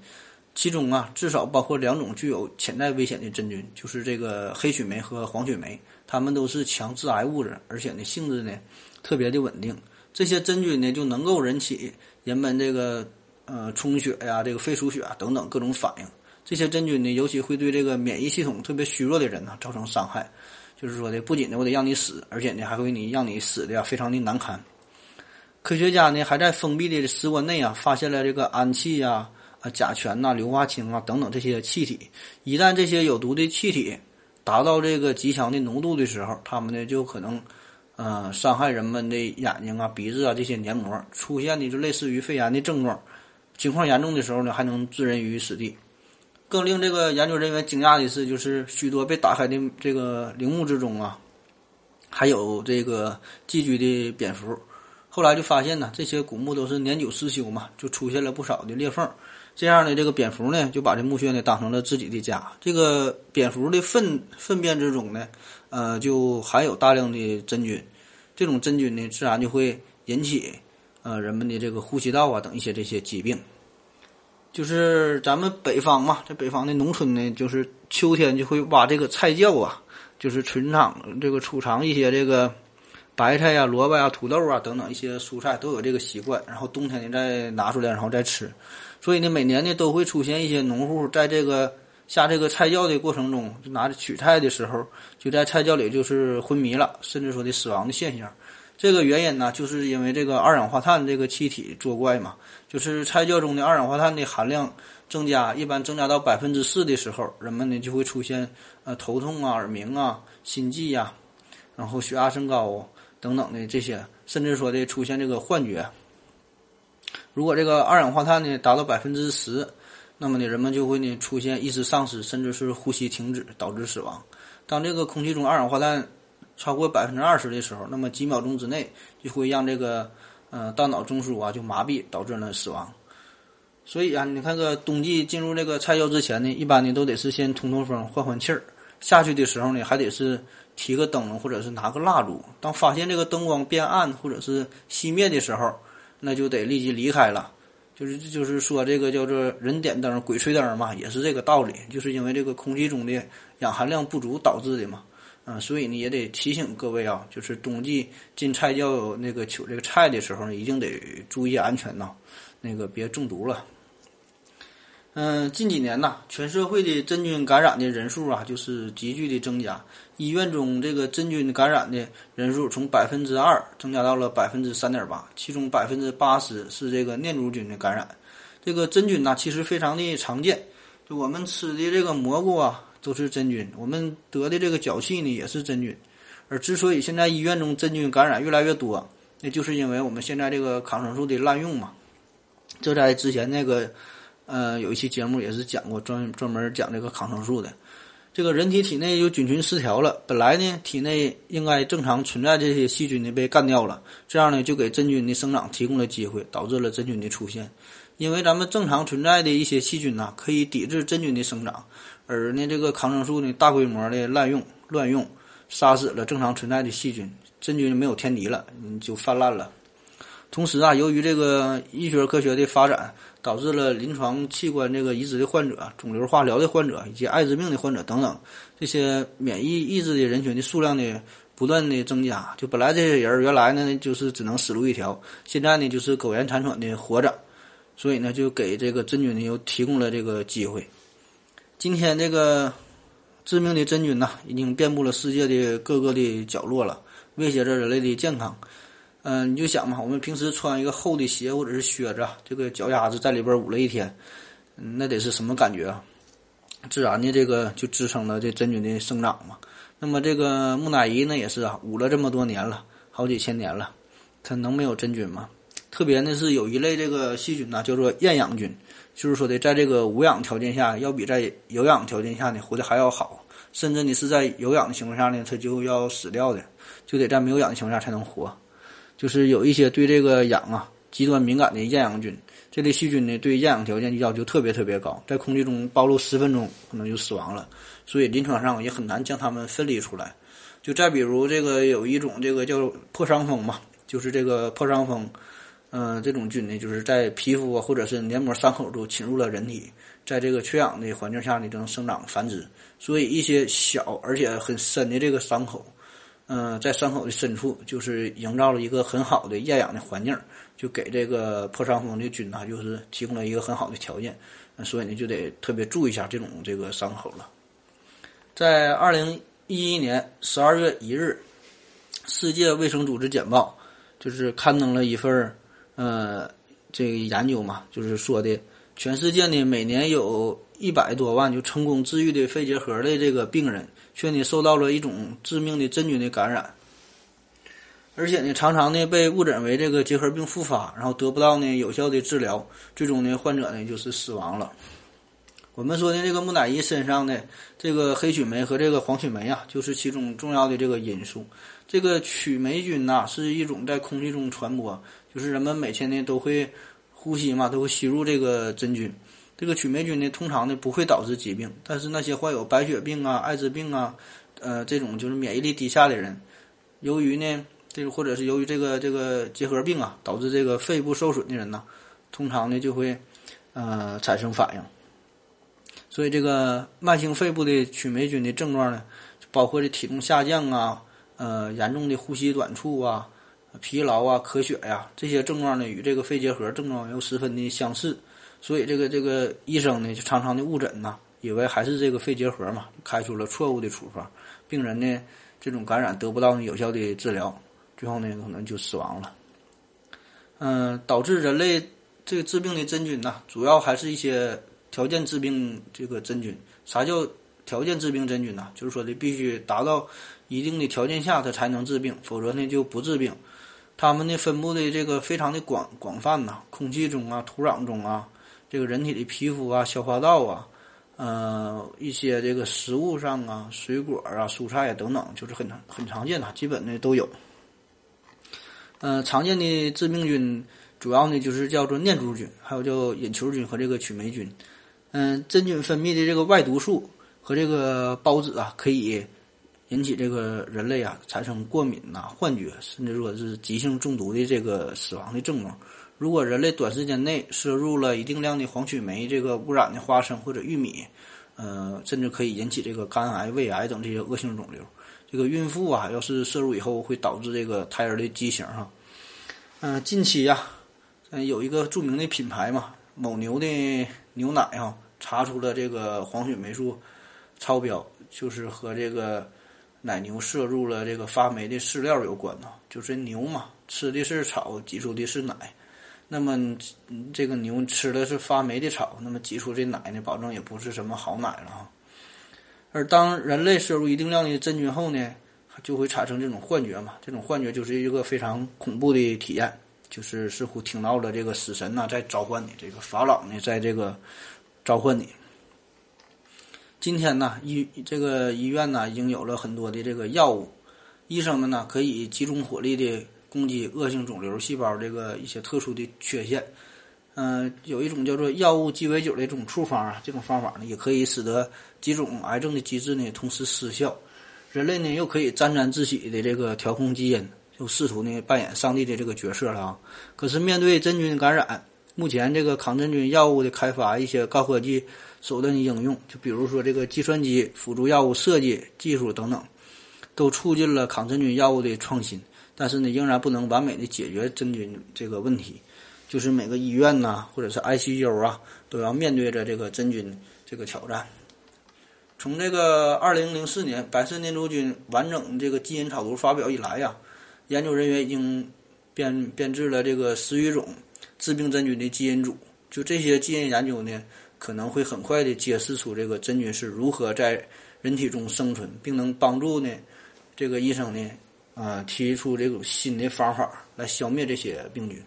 其中啊，至少包括两种具有潜在危险的真菌，就是这个黑曲霉和黄曲霉，它们都是强致癌物质，而且呢性质呢特别的稳定。这些真菌呢就能够引起人们这个呃充血呀、这个肺出血啊等等各种反应。这些真菌呢，尤其会对这个免疫系统特别虚弱的人呢造成伤害。就是说的，不仅呢我得让你死，而且呢还会你让你死的呀非常的难堪。科学家呢还在封闭的室温内啊发现了这个氨气呀。甲醛呐、硫化氢啊等等这些气体，一旦这些有毒的气体达到这个极强的浓度的时候，它们呢就可能，呃，伤害人们的眼睛啊、鼻子啊这些黏膜，出现的就类似于肺炎的症状。情况严重的时候呢，还能置人于死地。更令这个研究人员惊讶的是，就是许多被打开的这个陵墓之中啊，还有这个寄居的蝙蝠。后来就发现呢，这些古墓都是年久失修嘛，就出现了不少的裂缝。这样的，这个蝙蝠呢就把这墓穴呢当成了自己的家。这个蝙蝠的粪粪便之中呢，呃，就含有大量的真菌，这种真菌呢，自然就会引起呃人们的这个呼吸道啊等一些这些疾病。就是咱们北方嘛，在北方的农村呢，就是秋天就会挖这个菜窖啊，就是存藏这个储藏一些这个白菜呀、萝卜呀、土豆啊等等一些蔬菜都有这个习惯，然后冬天呢再拿出来然后再吃。所以呢，每年呢都会出现一些农户在这个下这个菜窖的过程中，就拿着取菜的时候，就在菜窖里就是昏迷了，甚至说的死亡的现象。这个原因呢，就是因为这个二氧化碳这个气体作怪嘛，就是菜窖中的二氧化碳的含量增加，一般增加到百分之四的时候，人们呢就会出现呃头痛啊、耳鸣啊、心悸呀，然后血压升高等等的这些，甚至说的出现这个幻觉。如果这个二氧化碳呢达到百分之十，那么呢人们就会呢出现意识丧失，甚至是呼吸停止，导致死亡。当这个空气中二氧化碳超过百分之二十的时候，那么几秒钟之内就会让这个呃大脑中枢啊就麻痹，导致了死亡。所以啊，你看个冬季进入这个菜窖之前呢，一般呢都得是先通通风，换换气儿。下去的时候呢，还得是提个灯笼或者是拿个蜡烛。当发现这个灯光变暗或者是熄灭的时候，那就得立即离开了，就是就是说这个叫做人点灯鬼吹灯嘛，也是这个道理，就是因为这个空气中的氧含量不足导致的嘛，嗯，所以呢也得提醒各位啊，就是冬季进菜窖那个取这个菜的时候呢，一定得注意安全呐，那个别中毒了。嗯，近几年呐，全社会的真菌感染的人数啊，就是急剧的增加。医院中这个真菌感染的人数从百分之二增加到了百分之三点八，其中百分之八十是这个念珠菌的感染。这个真菌呐，其实非常的常见。就我们吃的这个蘑菇啊，都是真菌；我们得的这个脚气呢，也是真菌。而之所以现在医院中真菌感染越来越多，那就是因为我们现在这个抗生素的滥用嘛。这在之前那个。呃，有一期节目也是讲过专专门讲这个抗生素的。这个人体体内有菌群失调了，本来呢体内应该正常存在这些细菌呢被干掉了，这样呢就给真菌的生长提供了机会，导致了真菌的出现。因为咱们正常存在的一些细菌呐，可以抵制真菌的生长，而呢这个抗生素呢大规模的滥用乱用，杀死了正常存在的细菌，真菌没有天敌了，你就泛滥了。同时啊，由于这个医学科学的发展。导致了临床器官这个移植的患者、肿瘤化疗的患者以及艾滋病的患者等等这些免疫抑制的人群的数量呢不断的增加。就本来这些人原来呢就是只能死路一条，现在呢就是苟延残喘的活着，所以呢就给这个真菌呢又提供了这个机会。今天这个致命的真菌呐已经遍布了世界的各个的角落了，威胁着人类的健康。嗯，你就想嘛，我们平时穿一个厚的鞋或者是靴子，这个脚丫子在里边捂了一天，那得是什么感觉啊？自然的，这个就支撑了这真菌的生长嘛。那么这个木乃伊呢，也是啊，捂了这么多年了，好几千年了，它能没有真菌吗？特别呢是有一类这个细菌呢，叫做厌氧菌，就是说的在这个无氧条件下，要比在有氧条件下呢活得还要好，甚至你是在有氧的情况下呢，它就要死掉的，就得在没有氧的情况下才能活。就是有一些对这个氧啊极端敏感的厌氧菌，这类细菌呢对厌氧条件要求特别特别高，在空气中暴露十分钟可能就死亡了，所以临床上也很难将它们分离出来。就再比如这个有一种这个叫破伤风嘛，就是这个破伤风，嗯，这种菌呢就是在皮肤啊或者是黏膜伤口处侵入了人体，在这个缺氧的环境下呢就能生长繁殖，所以一些小而且很深的这个伤口。嗯，在伤口的深处，就是营造了一个很好的厌氧的环境，就给这个破伤风的菌呢，就是提供了一个很好的条件。所以呢，就得特别注意一下这种这个伤口了。在二零一一年十二月一日，世界卫生组织简报就是刊登了一份，呃，这个研究嘛，就是说的全世界呢每年有一百多万就成功治愈的肺结核的这个病人。却呢受到了一种致命的真菌的感染，而且呢常常呢被误诊为这个结核病复发，然后得不到呢有效的治疗，最终呢患者呢就是死亡了。我们说的这个木乃伊身上的这个黑曲霉和这个黄曲霉啊，就是其中重要的这个因素。这个曲霉菌呐是一种在空气中传播，就是人们每天呢都会呼吸嘛，都会吸入这个真菌。这个曲霉菌呢，通常呢不会导致疾病，但是那些患有白血病啊、艾滋病啊，呃，这种就是免疫力低下的人，由于呢，这个或者是由于这个这个结核病啊，导致这个肺部受损的人呢，通常呢就会呃产生反应。所以这个慢性肺部的曲霉菌的症状呢，包括这体重下降啊，呃，严重的呼吸短促啊、疲劳啊、咳血呀，这些症状呢与这个肺结核症状又十分的相似。所以这个这个医生呢，就常常的误诊呐，以为还是这个肺结核嘛，开出了错误的处方，病人呢这种感染得不到有效的治疗，最后呢可能就死亡了。嗯，导致人类这个治病的真菌呐，主要还是一些条件致病这个真菌。啥叫条件致病真菌呢？就是说的必须达到一定的条件下，它才能治病，否则呢就不治病。它们呢分布的这个非常的广广泛呐，空气中啊，土壤中啊。这个人体的皮肤啊、消化道啊，呃，一些这个食物上啊、水果啊、蔬菜啊等等，就是很很常见的，基本的都有。呃，常见的致病菌主要呢就是叫做念珠菌，还有叫隐球菌和这个曲霉菌。嗯，真菌分泌的这个外毒素和这个孢子啊，可以引起这个人类啊产生过敏呐、幻觉，甚至说是急性中毒的这个死亡的症状。如果人类短时间内摄入了一定量的黄曲霉这个污染的花生或者玉米，呃，甚至可以引起这个肝癌、胃癌等这些恶性肿瘤。这个孕妇啊，要是摄入以后，会导致这个胎儿的畸形哈。嗯，近期呀，嗯，有一个著名的品牌嘛，某牛的牛奶哈，查出了这个黄曲霉素超标，就是和这个奶牛摄入了这个发霉的饲料有关呢。就是牛嘛，吃的是草，挤出的是奶。那么，这个牛吃的是发霉的草，那么挤出这奶呢，保证也不是什么好奶了哈。而当人类摄入一定量的真菌后呢，就会产生这种幻觉嘛。这种幻觉就是一个非常恐怖的体验，就是似乎听到了这个死神呐在召唤你，这个法老呢在这个召唤你。今天呢，医这个医院呢已经有了很多的这个药物，医生们呢可以集中火力的。攻击恶性肿瘤细胞这个一些特殊的缺陷，嗯，有一种叫做药物鸡尾酒的这种处方啊，这种方法呢，也可以使得几种癌症的机制呢同时失效。人类呢又可以沾沾自喜的这个调控基因，就试图呢扮演上帝的这个角色了啊。可是面对真菌感染，目前这个抗真菌药物的开发，一些高科技手段的应用，就比如说这个计算机辅助药物设计技术等等，都促进了抗真菌药物的创新。但是呢，仍然不能完美的解决真菌这个问题，就是每个医院呐，或者是 ICU 啊，都要面对着这个真菌这个挑战。从这个2004年白色念珠菌完整这个基因草图发表以来呀，研究人员已经编编制了这个十余种致病真菌的基因组。就这些基因研究呢，可能会很快的揭示出这个真菌是如何在人体中生存，并能帮助呢这个医生呢。啊，提出这种新的方法来消灭这些病菌。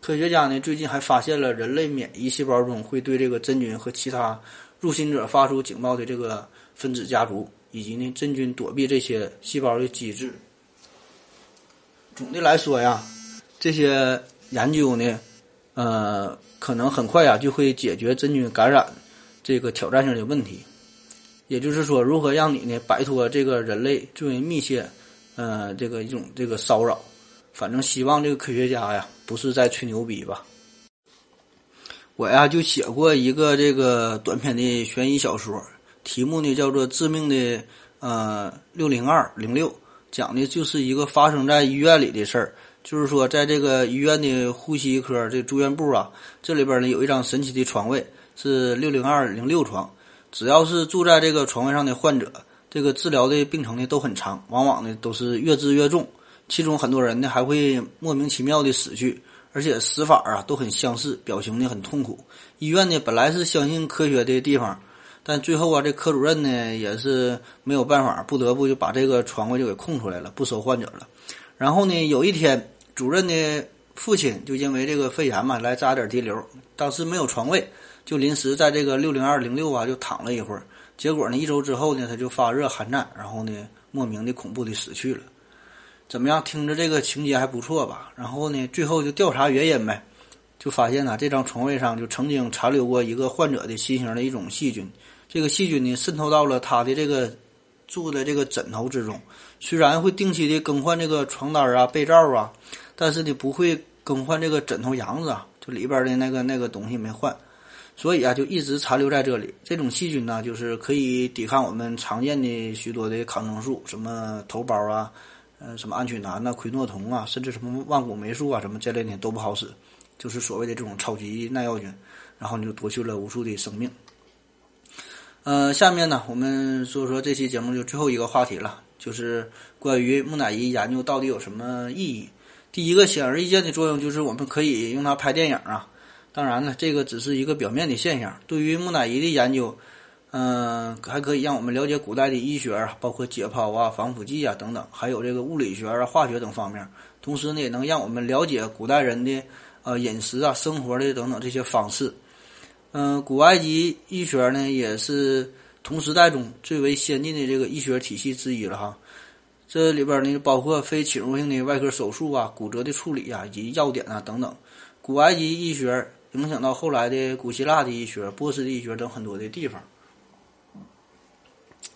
科学家呢，最近还发现了人类免疫细胞中会对这个真菌和其他入侵者发出警报的这个分子家族，以及呢真菌躲避这些细胞的机制。总的来说呀，这些研究呢，呃，可能很快呀就会解决真菌感染这个挑战性的问题。也就是说，如何让你呢摆脱这个人类最为密切。呃，这个一种这个骚扰，反正希望这个科学家呀，不是在吹牛逼吧。我呀就写过一个这个短篇的悬疑小说，题目呢叫做《致命的呃六零二零六》，讲的就是一个发生在医院里的事儿。就是说，在这个医院的呼吸科这住院部啊，这里边呢有一张神奇的床位，是六零二零六床。只要是住在这个床位上的患者。这个治疗的病程呢都很长，往往呢都是越治越重，其中很多人呢还会莫名其妙的死去，而且死法啊都很相似，表情呢很痛苦。医院呢本来是相信科学的地方，但最后啊这科主任呢也是没有办法，不得不就把这个床位就给空出来了，不收患者了。然后呢有一天，主任的父亲就因为这个肺炎嘛来扎点滴流，当时没有床位，就临时在这个六零二零六啊就躺了一会儿。结果呢？一周之后呢，他就发热寒战，然后呢，莫名的恐怖的死去了。怎么样？听着这个情节还不错吧？然后呢，最后就调查原因呗。就发现呢，这张床位上就曾经残留过一个患者的新型的一种细菌。这个细菌呢，渗透到了他的这个住的这个枕头之中。虽然会定期的更换这个床单啊、被罩啊，但是呢，不会更换这个枕头瓤子啊，就里边的那个那个东西没换，所以啊，就一直残留在这里。这种细菌呢，就是可以抵抗我们常见的许多的抗生素，什么头孢啊，呃，什么安曲南呐、喹诺酮啊，甚至什么万古霉素啊，什么这类的都不好使。就是所谓的这种超级耐药菌，然后你就夺去了无数的生命。呃，下面呢，我们说说这期节目就最后一个话题了，就是关于木乃伊研究到底有什么意义。第一个显而易见的作用就是我们可以用它拍电影啊。当然呢，这个只是一个表面的现象。对于木乃伊的研究，嗯，还可以让我们了解古代的医学啊，包括解剖啊、防腐剂啊等等，还有这个物理学啊、化学等方面。同时呢，也能让我们了解古代人的呃饮食啊、生活的等等这些方式。嗯，古埃及医学呢，也是同时代中最为先进的这个医学体系之一了哈。这里边呢，包括非侵入性的外科手术啊、骨折的处理啊，以及药典啊等等。古埃及医学影响到后来的古希腊的医学、波斯的医学等很多的地方。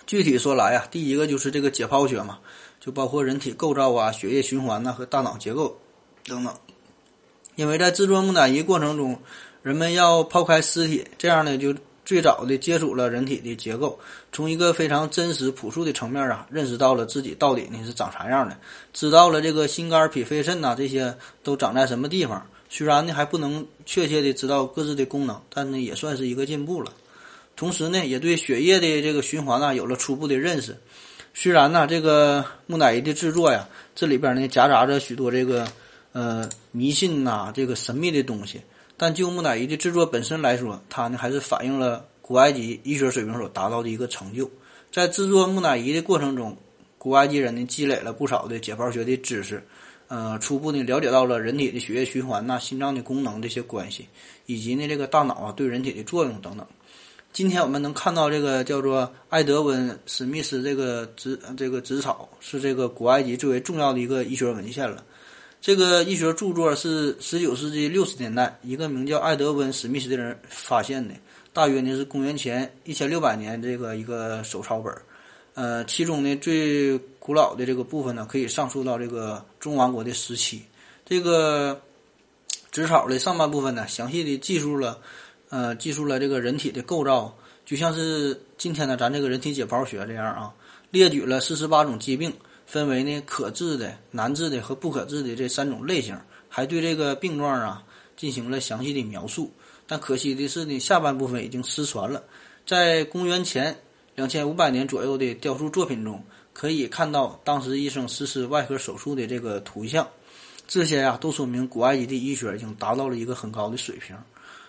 具体说来啊，第一个就是这个解剖学嘛，就包括人体构造啊、血液循环呐和大脑结构等等。因为在制作木乃伊过程中。人们要抛开尸体，这样呢，就最早的接触了人体的结构，从一个非常真实朴素的层面啊，认识到了自己到底呢是长啥样的，知道了这个心肝脾肺肾呐这些都长在什么地方。虽然呢还不能确切的知道各自的功能，但呢也算是一个进步了。同时呢，也对血液的这个循环啊有了初步的认识。虽然呢这个木乃伊的制作呀，这里边呢夹杂着许多这个呃迷信呐这个神秘的东西。但就木乃伊的制作本身来说，它呢还是反映了古埃及医学水平所达到的一个成就。在制作木乃伊的过程中，古埃及人呢积累了不少的解剖学的知识，呃，初步呢了解到了人体的血液循环呐、心脏的功能这些关系，以及呢这个大脑啊对人体的作用等等。今天我们能看到这个叫做埃德温·史密斯这个纸这个纸草，是这个古埃及最为重要的一个医学文献了。这个医学著作是十九世纪六十年代一个名叫艾德温·史密斯的人发现的，大约呢是公元前一千六百年这个一个手抄本，呃，其中呢最古老的这个部分呢可以上溯到这个中王国的时期。这个纸草的上半部分呢详细的记述了，呃，记述了这个人体的构造，就像是今天的咱这个人体解剖学这样啊，列举了四十八种疾病。分为呢可治的、难治的和不可治的这三种类型，还对这个病状啊进行了详细的描述。但可惜的是呢，下半部分已经失传了。在公元前两千五百年左右的雕塑作品中，可以看到当时医生实施外科手术的这个图像。这些呀，都说明古埃及的医学已经达到了一个很高的水平。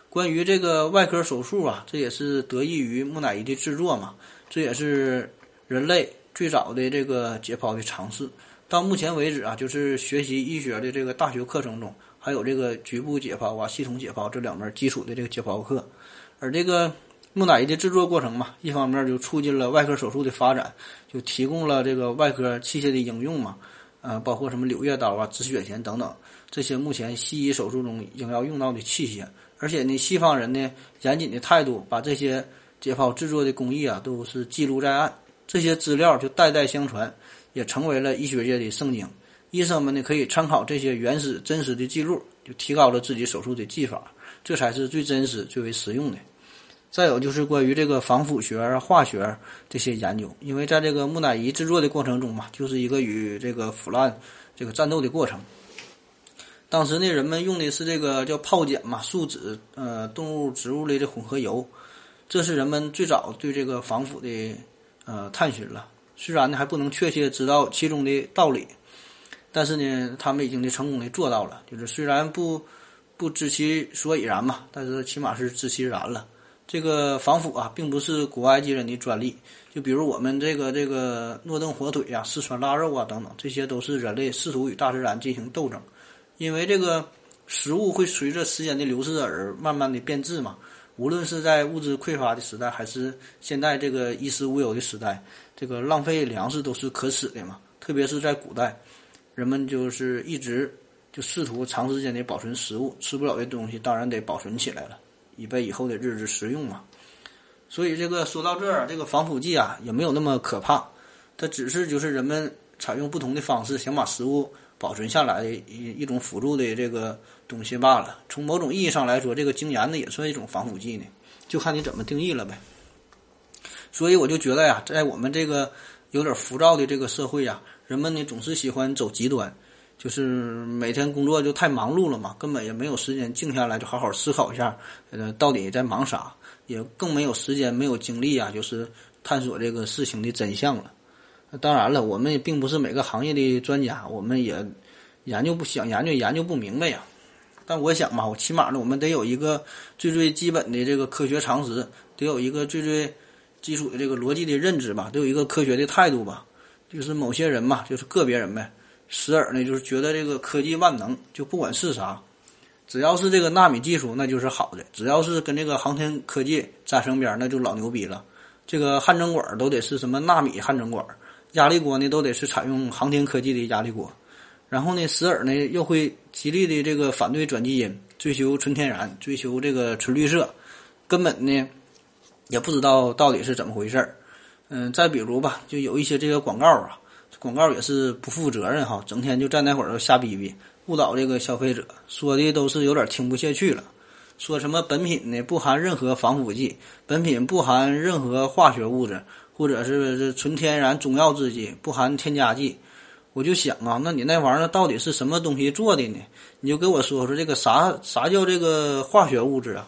关于这个外科手术啊，这也是得益于木乃伊的制作嘛，这也是人类。最早的这个解剖的尝试，到目前为止啊，就是学习医学的这个大学课程中，还有这个局部解剖啊、系统解剖这两门基础的这个解剖课。而这个木乃伊的制作过程嘛，一方面就促进了外科手术的发展，就提供了这个外科器械的应用嘛，呃，包括什么柳叶刀啊、止血钳等等这些目前西医手术中应要用到的器械。而且呢，西方人呢严谨的态度，把这些解剖制作的工艺啊都是记录在案。这些资料就代代相传，也成为了医学界的圣经。医生们呢可以参考这些原始真实的记录，就提高了自己手术的技法，这才是最真实、最为实用的。再有就是关于这个防腐学、化学这些研究，因为在这个木乃伊制作的过程中嘛，就是一个与这个腐烂这个战斗的过程。当时呢，人们用的是这个叫泡碱嘛，树脂、呃动物、植物类的混合油，这是人们最早对这个防腐的。呃，探寻了，虽然呢还不能确切知道其中的道理，但是呢，他们已经的成功的做到了。就是虽然不不知其所以然嘛，但是起码是知其然了。这个防腐啊，并不是古埃及人的专利。就比如我们这个这个诺顿火腿呀、四川腊肉啊等等，这些都是人类试图与大自然进行斗争，因为这个食物会随着时间的流逝而慢慢的变质嘛。无论是在物质匮乏的时代，还是现在这个衣食无忧的时代，这个浪费粮食都是可耻的嘛。特别是在古代，人们就是一直就试图长时间的保存食物，吃不了的东西当然得保存起来了，以备以后的日子食用嘛。所以这个说到这儿，这个防腐剂啊也没有那么可怕，它只是就是人们采用不同的方式想把食物保存下来的一一种辅助的这个东西罢了。从某种意义上来说，这个精盐呢也算一种防腐剂呢，就看你怎么定义了呗。所以我就觉得呀，在我们这个有点浮躁的这个社会呀，人们呢总是喜欢走极端。就是每天工作就太忙碌了嘛，根本也没有时间静下来就好好思考一下，呃，到底在忙啥，也更没有时间、没有精力啊，就是探索这个事情的真相了。当然了，我们也并不是每个行业的专家，我们也研究不想研究研究不明白呀。但我想吧，我起码呢，我们得有一个最最基本的这个科学常识，得有一个最最基础的这个逻辑的认知吧，得有一个科学的态度吧。就是某些人嘛，就是个别人呗。时而呢，就是觉得这个科技万能，就不管是啥，只要是这个纳米技术，那就是好的；只要是跟这个航天科技沾上边，那就老牛逼了。这个汗蒸管都得是什么纳米汗蒸管，压力锅呢都得是采用航天科技的压力锅。然后呢，时而呢又会极力的这个反对转基因，追求纯天然，追求这个纯绿色，根本呢也不知道到底是怎么回事儿。嗯，再比如吧，就有一些这个广告啊。广告也是不负责任哈，整天就在那会儿瞎逼逼，误导这个消费者，说的都是有点听不下去了。说什么本品呢不含任何防腐剂，本品不含任何化学物质，或者是是纯天然中药制剂，不含添加剂。我就想啊，那你那玩意儿到底是什么东西做的呢？你就给我说说这个啥啥叫这个化学物质啊？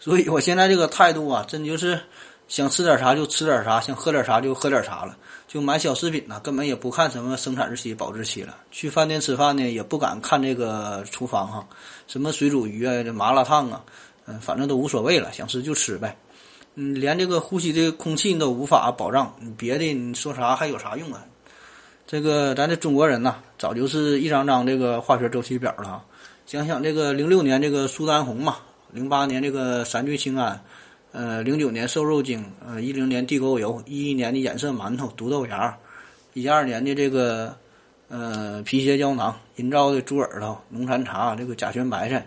所以我现在这个态度啊，真就是想吃点啥就吃点啥，想喝点啥就喝点啥了。就买小食品呢，根本也不看什么生产日期、保质期了。去饭店吃饭呢，也不敢看这个厨房哈，什么水煮鱼啊、这麻辣烫啊，嗯，反正都无所谓了，想吃就吃呗。嗯，连这个呼吸的空气你都无法保障，你别的你说啥还有啥用啊？这个咱这中国人呐，早就是一张张这个化学周期表了。想想这个零六年这个苏丹红嘛，零八年这个三聚氰胺。呃，零九年瘦肉精，呃，一零年地沟油，一一年的眼色馒头、毒豆芽，一二年的这个呃皮鞋胶囊、人造的猪耳朵、农残茶，这个甲醛白菜。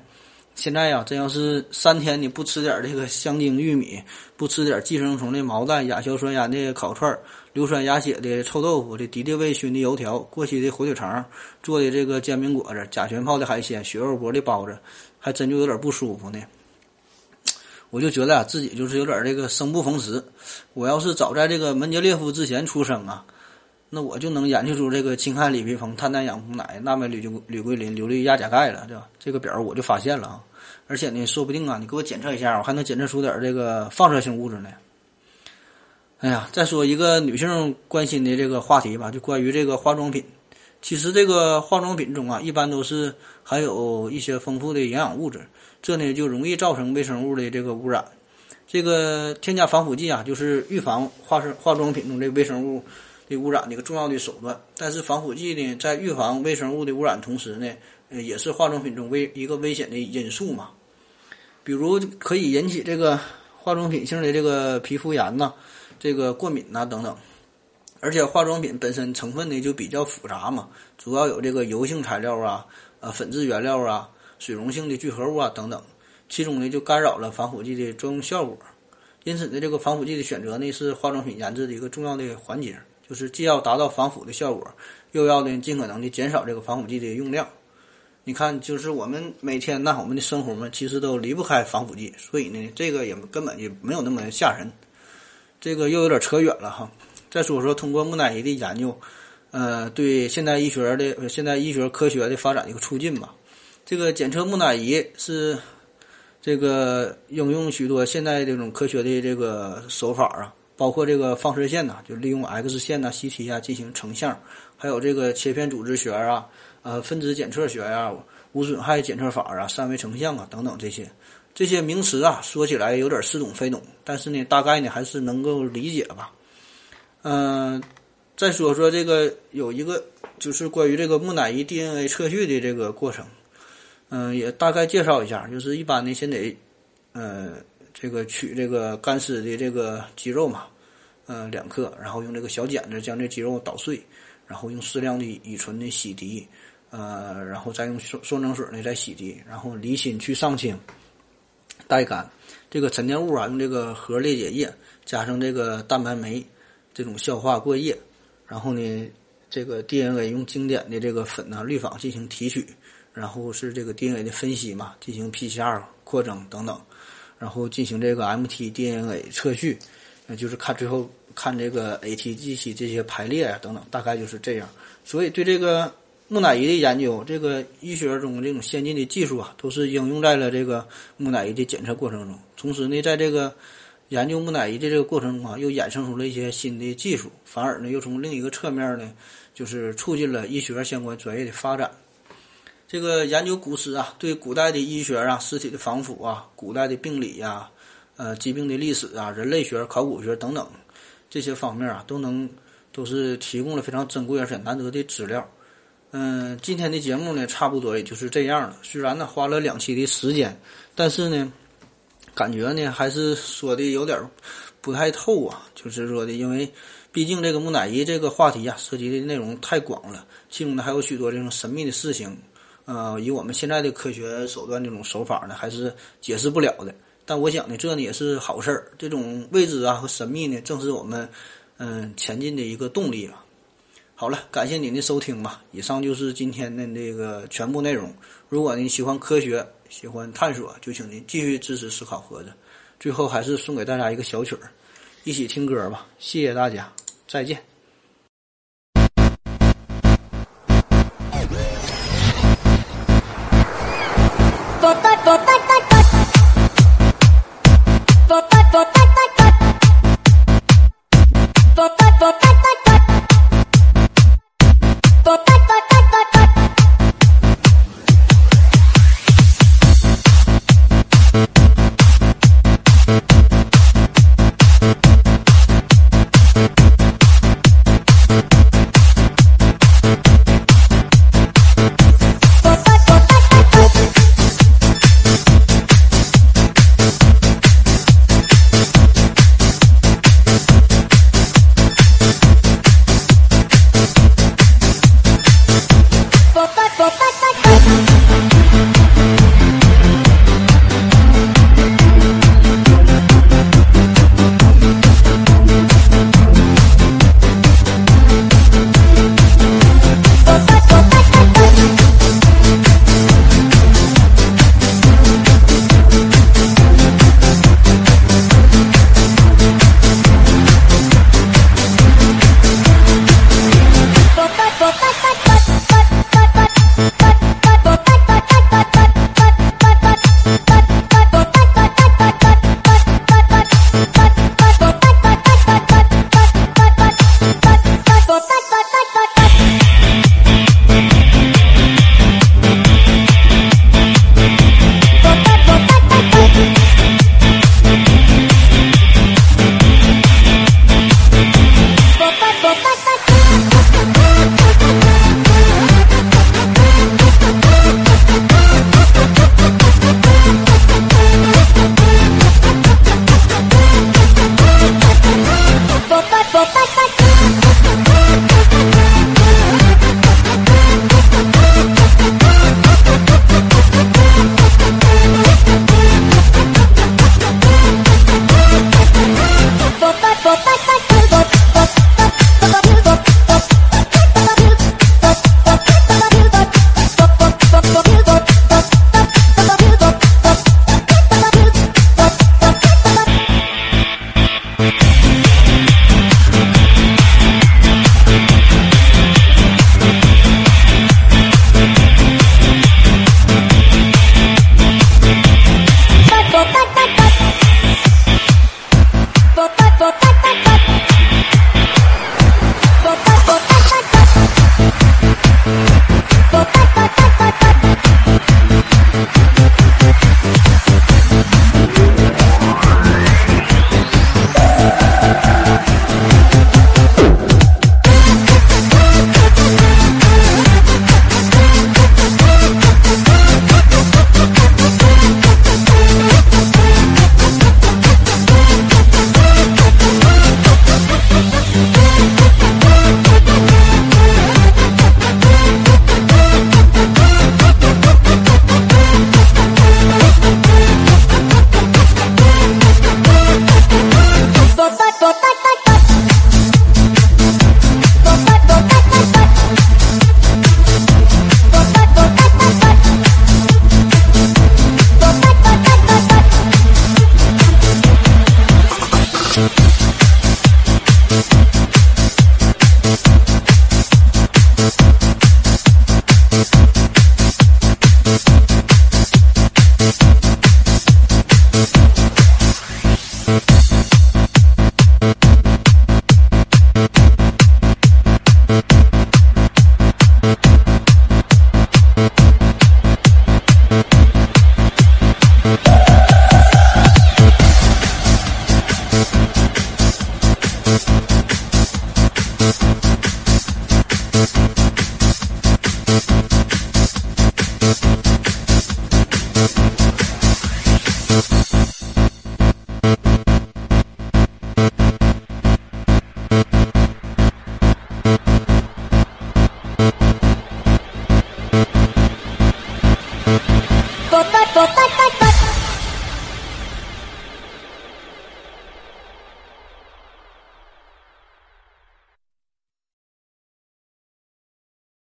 现在呀，真要是三天你不吃点这个香精玉米，不吃点寄生虫的毛蛋、亚硝酸盐的烤串、硫酸鸭血的臭豆腐、这敌敌畏熏的油条、过期的火腿肠做的这个煎饼果子、甲醛泡的海鲜、血肉薄的包子，还真就有点不舒服呢。我就觉得啊，自己就是有点这个生不逢时。我要是早在这个门捷列夫之前出生啊，那我就能研究出这个氢氦锂铍硼碳氮氧氟氖钠镁铝就铝硅磷硫氯亚钾钙了，对吧？这个表我就发现了啊。而且呢，说不定啊，你给我检测一下，我还能检测出点这个放射性物质呢。哎呀，再说一个女性关心的这个话题吧，就关于这个化妆品。其实这个化妆品中啊，一般都是含有一些丰富的营养物质。这呢就容易造成微生物的这个污染。这个添加防腐剂啊，就是预防化生化妆品中这微生物的污染的一个重要的手段。但是防腐剂呢，在预防微生物的污染同时呢，也是化妆品中危一个危险的因素嘛。比如可以引起这个化妆品性的这个皮肤炎呐，这个过敏呐等等。而且化妆品本身成分呢就比较复杂嘛，主要有这个油性材料啊，呃，粉质原料啊。水溶性的聚合物啊等等，其中呢就干扰了防腐剂的作用效果。因此呢，这个防腐剂的选择呢是化妆品研制的一个重要的环节，就是既要达到防腐的效果，又要呢尽可能的减少这个防腐剂的用量。你看，就是我们每天那我们的生活嘛，其实都离不开防腐剂，所以呢，这个也根本就没有那么吓人。这个又有点扯远了哈。再说说通过木乃伊的研究，呃，对现代医学的现代医学科学的发展一个促进吧。这个检测木乃伊是这个应用许多现代这种科学的这个手法啊，包括这个放射线呐，就利用 X 线呐、CT 啊进行成像，还有这个切片组织学啊、呃分子检测学呀、无损害检测法啊、三维成像啊等等这些这些名词啊，说起来有点似懂非懂，但是呢，大概呢还是能够理解吧。嗯，再说说这个有一个就是关于这个木乃伊 DNA 测序的这个过程。嗯，也大概介绍一下，就是一般呢，先得，呃，这个取这个干尸的这个肌肉嘛，呃，两克，然后用这个小剪子将这肌肉捣碎，然后用适量的乙醇的洗涤，呃，然后再用双双蒸水呢再洗涤，然后离心去上清，待干。这个沉淀物啊，用这个核裂解液加上这个蛋白酶这种消化过液，然后呢，这个 DNA 用经典的这个粉啊滤坊进行提取，然后是这个 DNA 的分析嘛，进行 PCR 扩增等等，然后进行这个 mtDNA 测序，那就是看最后看这个 ATGC 这些排列啊等等，大概就是这样。所以对这个。木乃伊的研究，这个医学中这种先进的技术啊，都是应用在了这个木乃伊的检测过程中。同时呢，在这个研究木乃伊的这个过程中啊，又衍生出了一些新的技术，反而呢，又从另一个侧面呢，就是促进了医学相关专业的发展。这个研究古尸啊，对古代的医学啊、尸体的防腐啊、古代的病理呀、呃疾病的历史啊、人类学、考古学等等这些方面啊，都能都是提供了非常珍贵而且难得的资料。嗯，今天的节目呢，差不多也就是这样了。虽然呢花了两期的时间，但是呢，感觉呢还是说的有点不太透啊。就是说的，因为毕竟这个木乃伊这个话题呀，涉及的内容太广了，其中呢还有许多这种神秘的事情，呃，以我们现在的科学手段这种手法呢，还是解释不了的。但我想呢，这呢也是好事儿。这种未知啊和神秘呢，正是我们嗯前进的一个动力啊。好了，感谢您的收听吧，以上就是今天的这个全部内容，如果您喜欢科学，喜欢探索，就请您继续支持思考盒子，最后还是送给大家一个小曲儿，一起听歌吧，谢谢大家，再见。拜拜。Bye.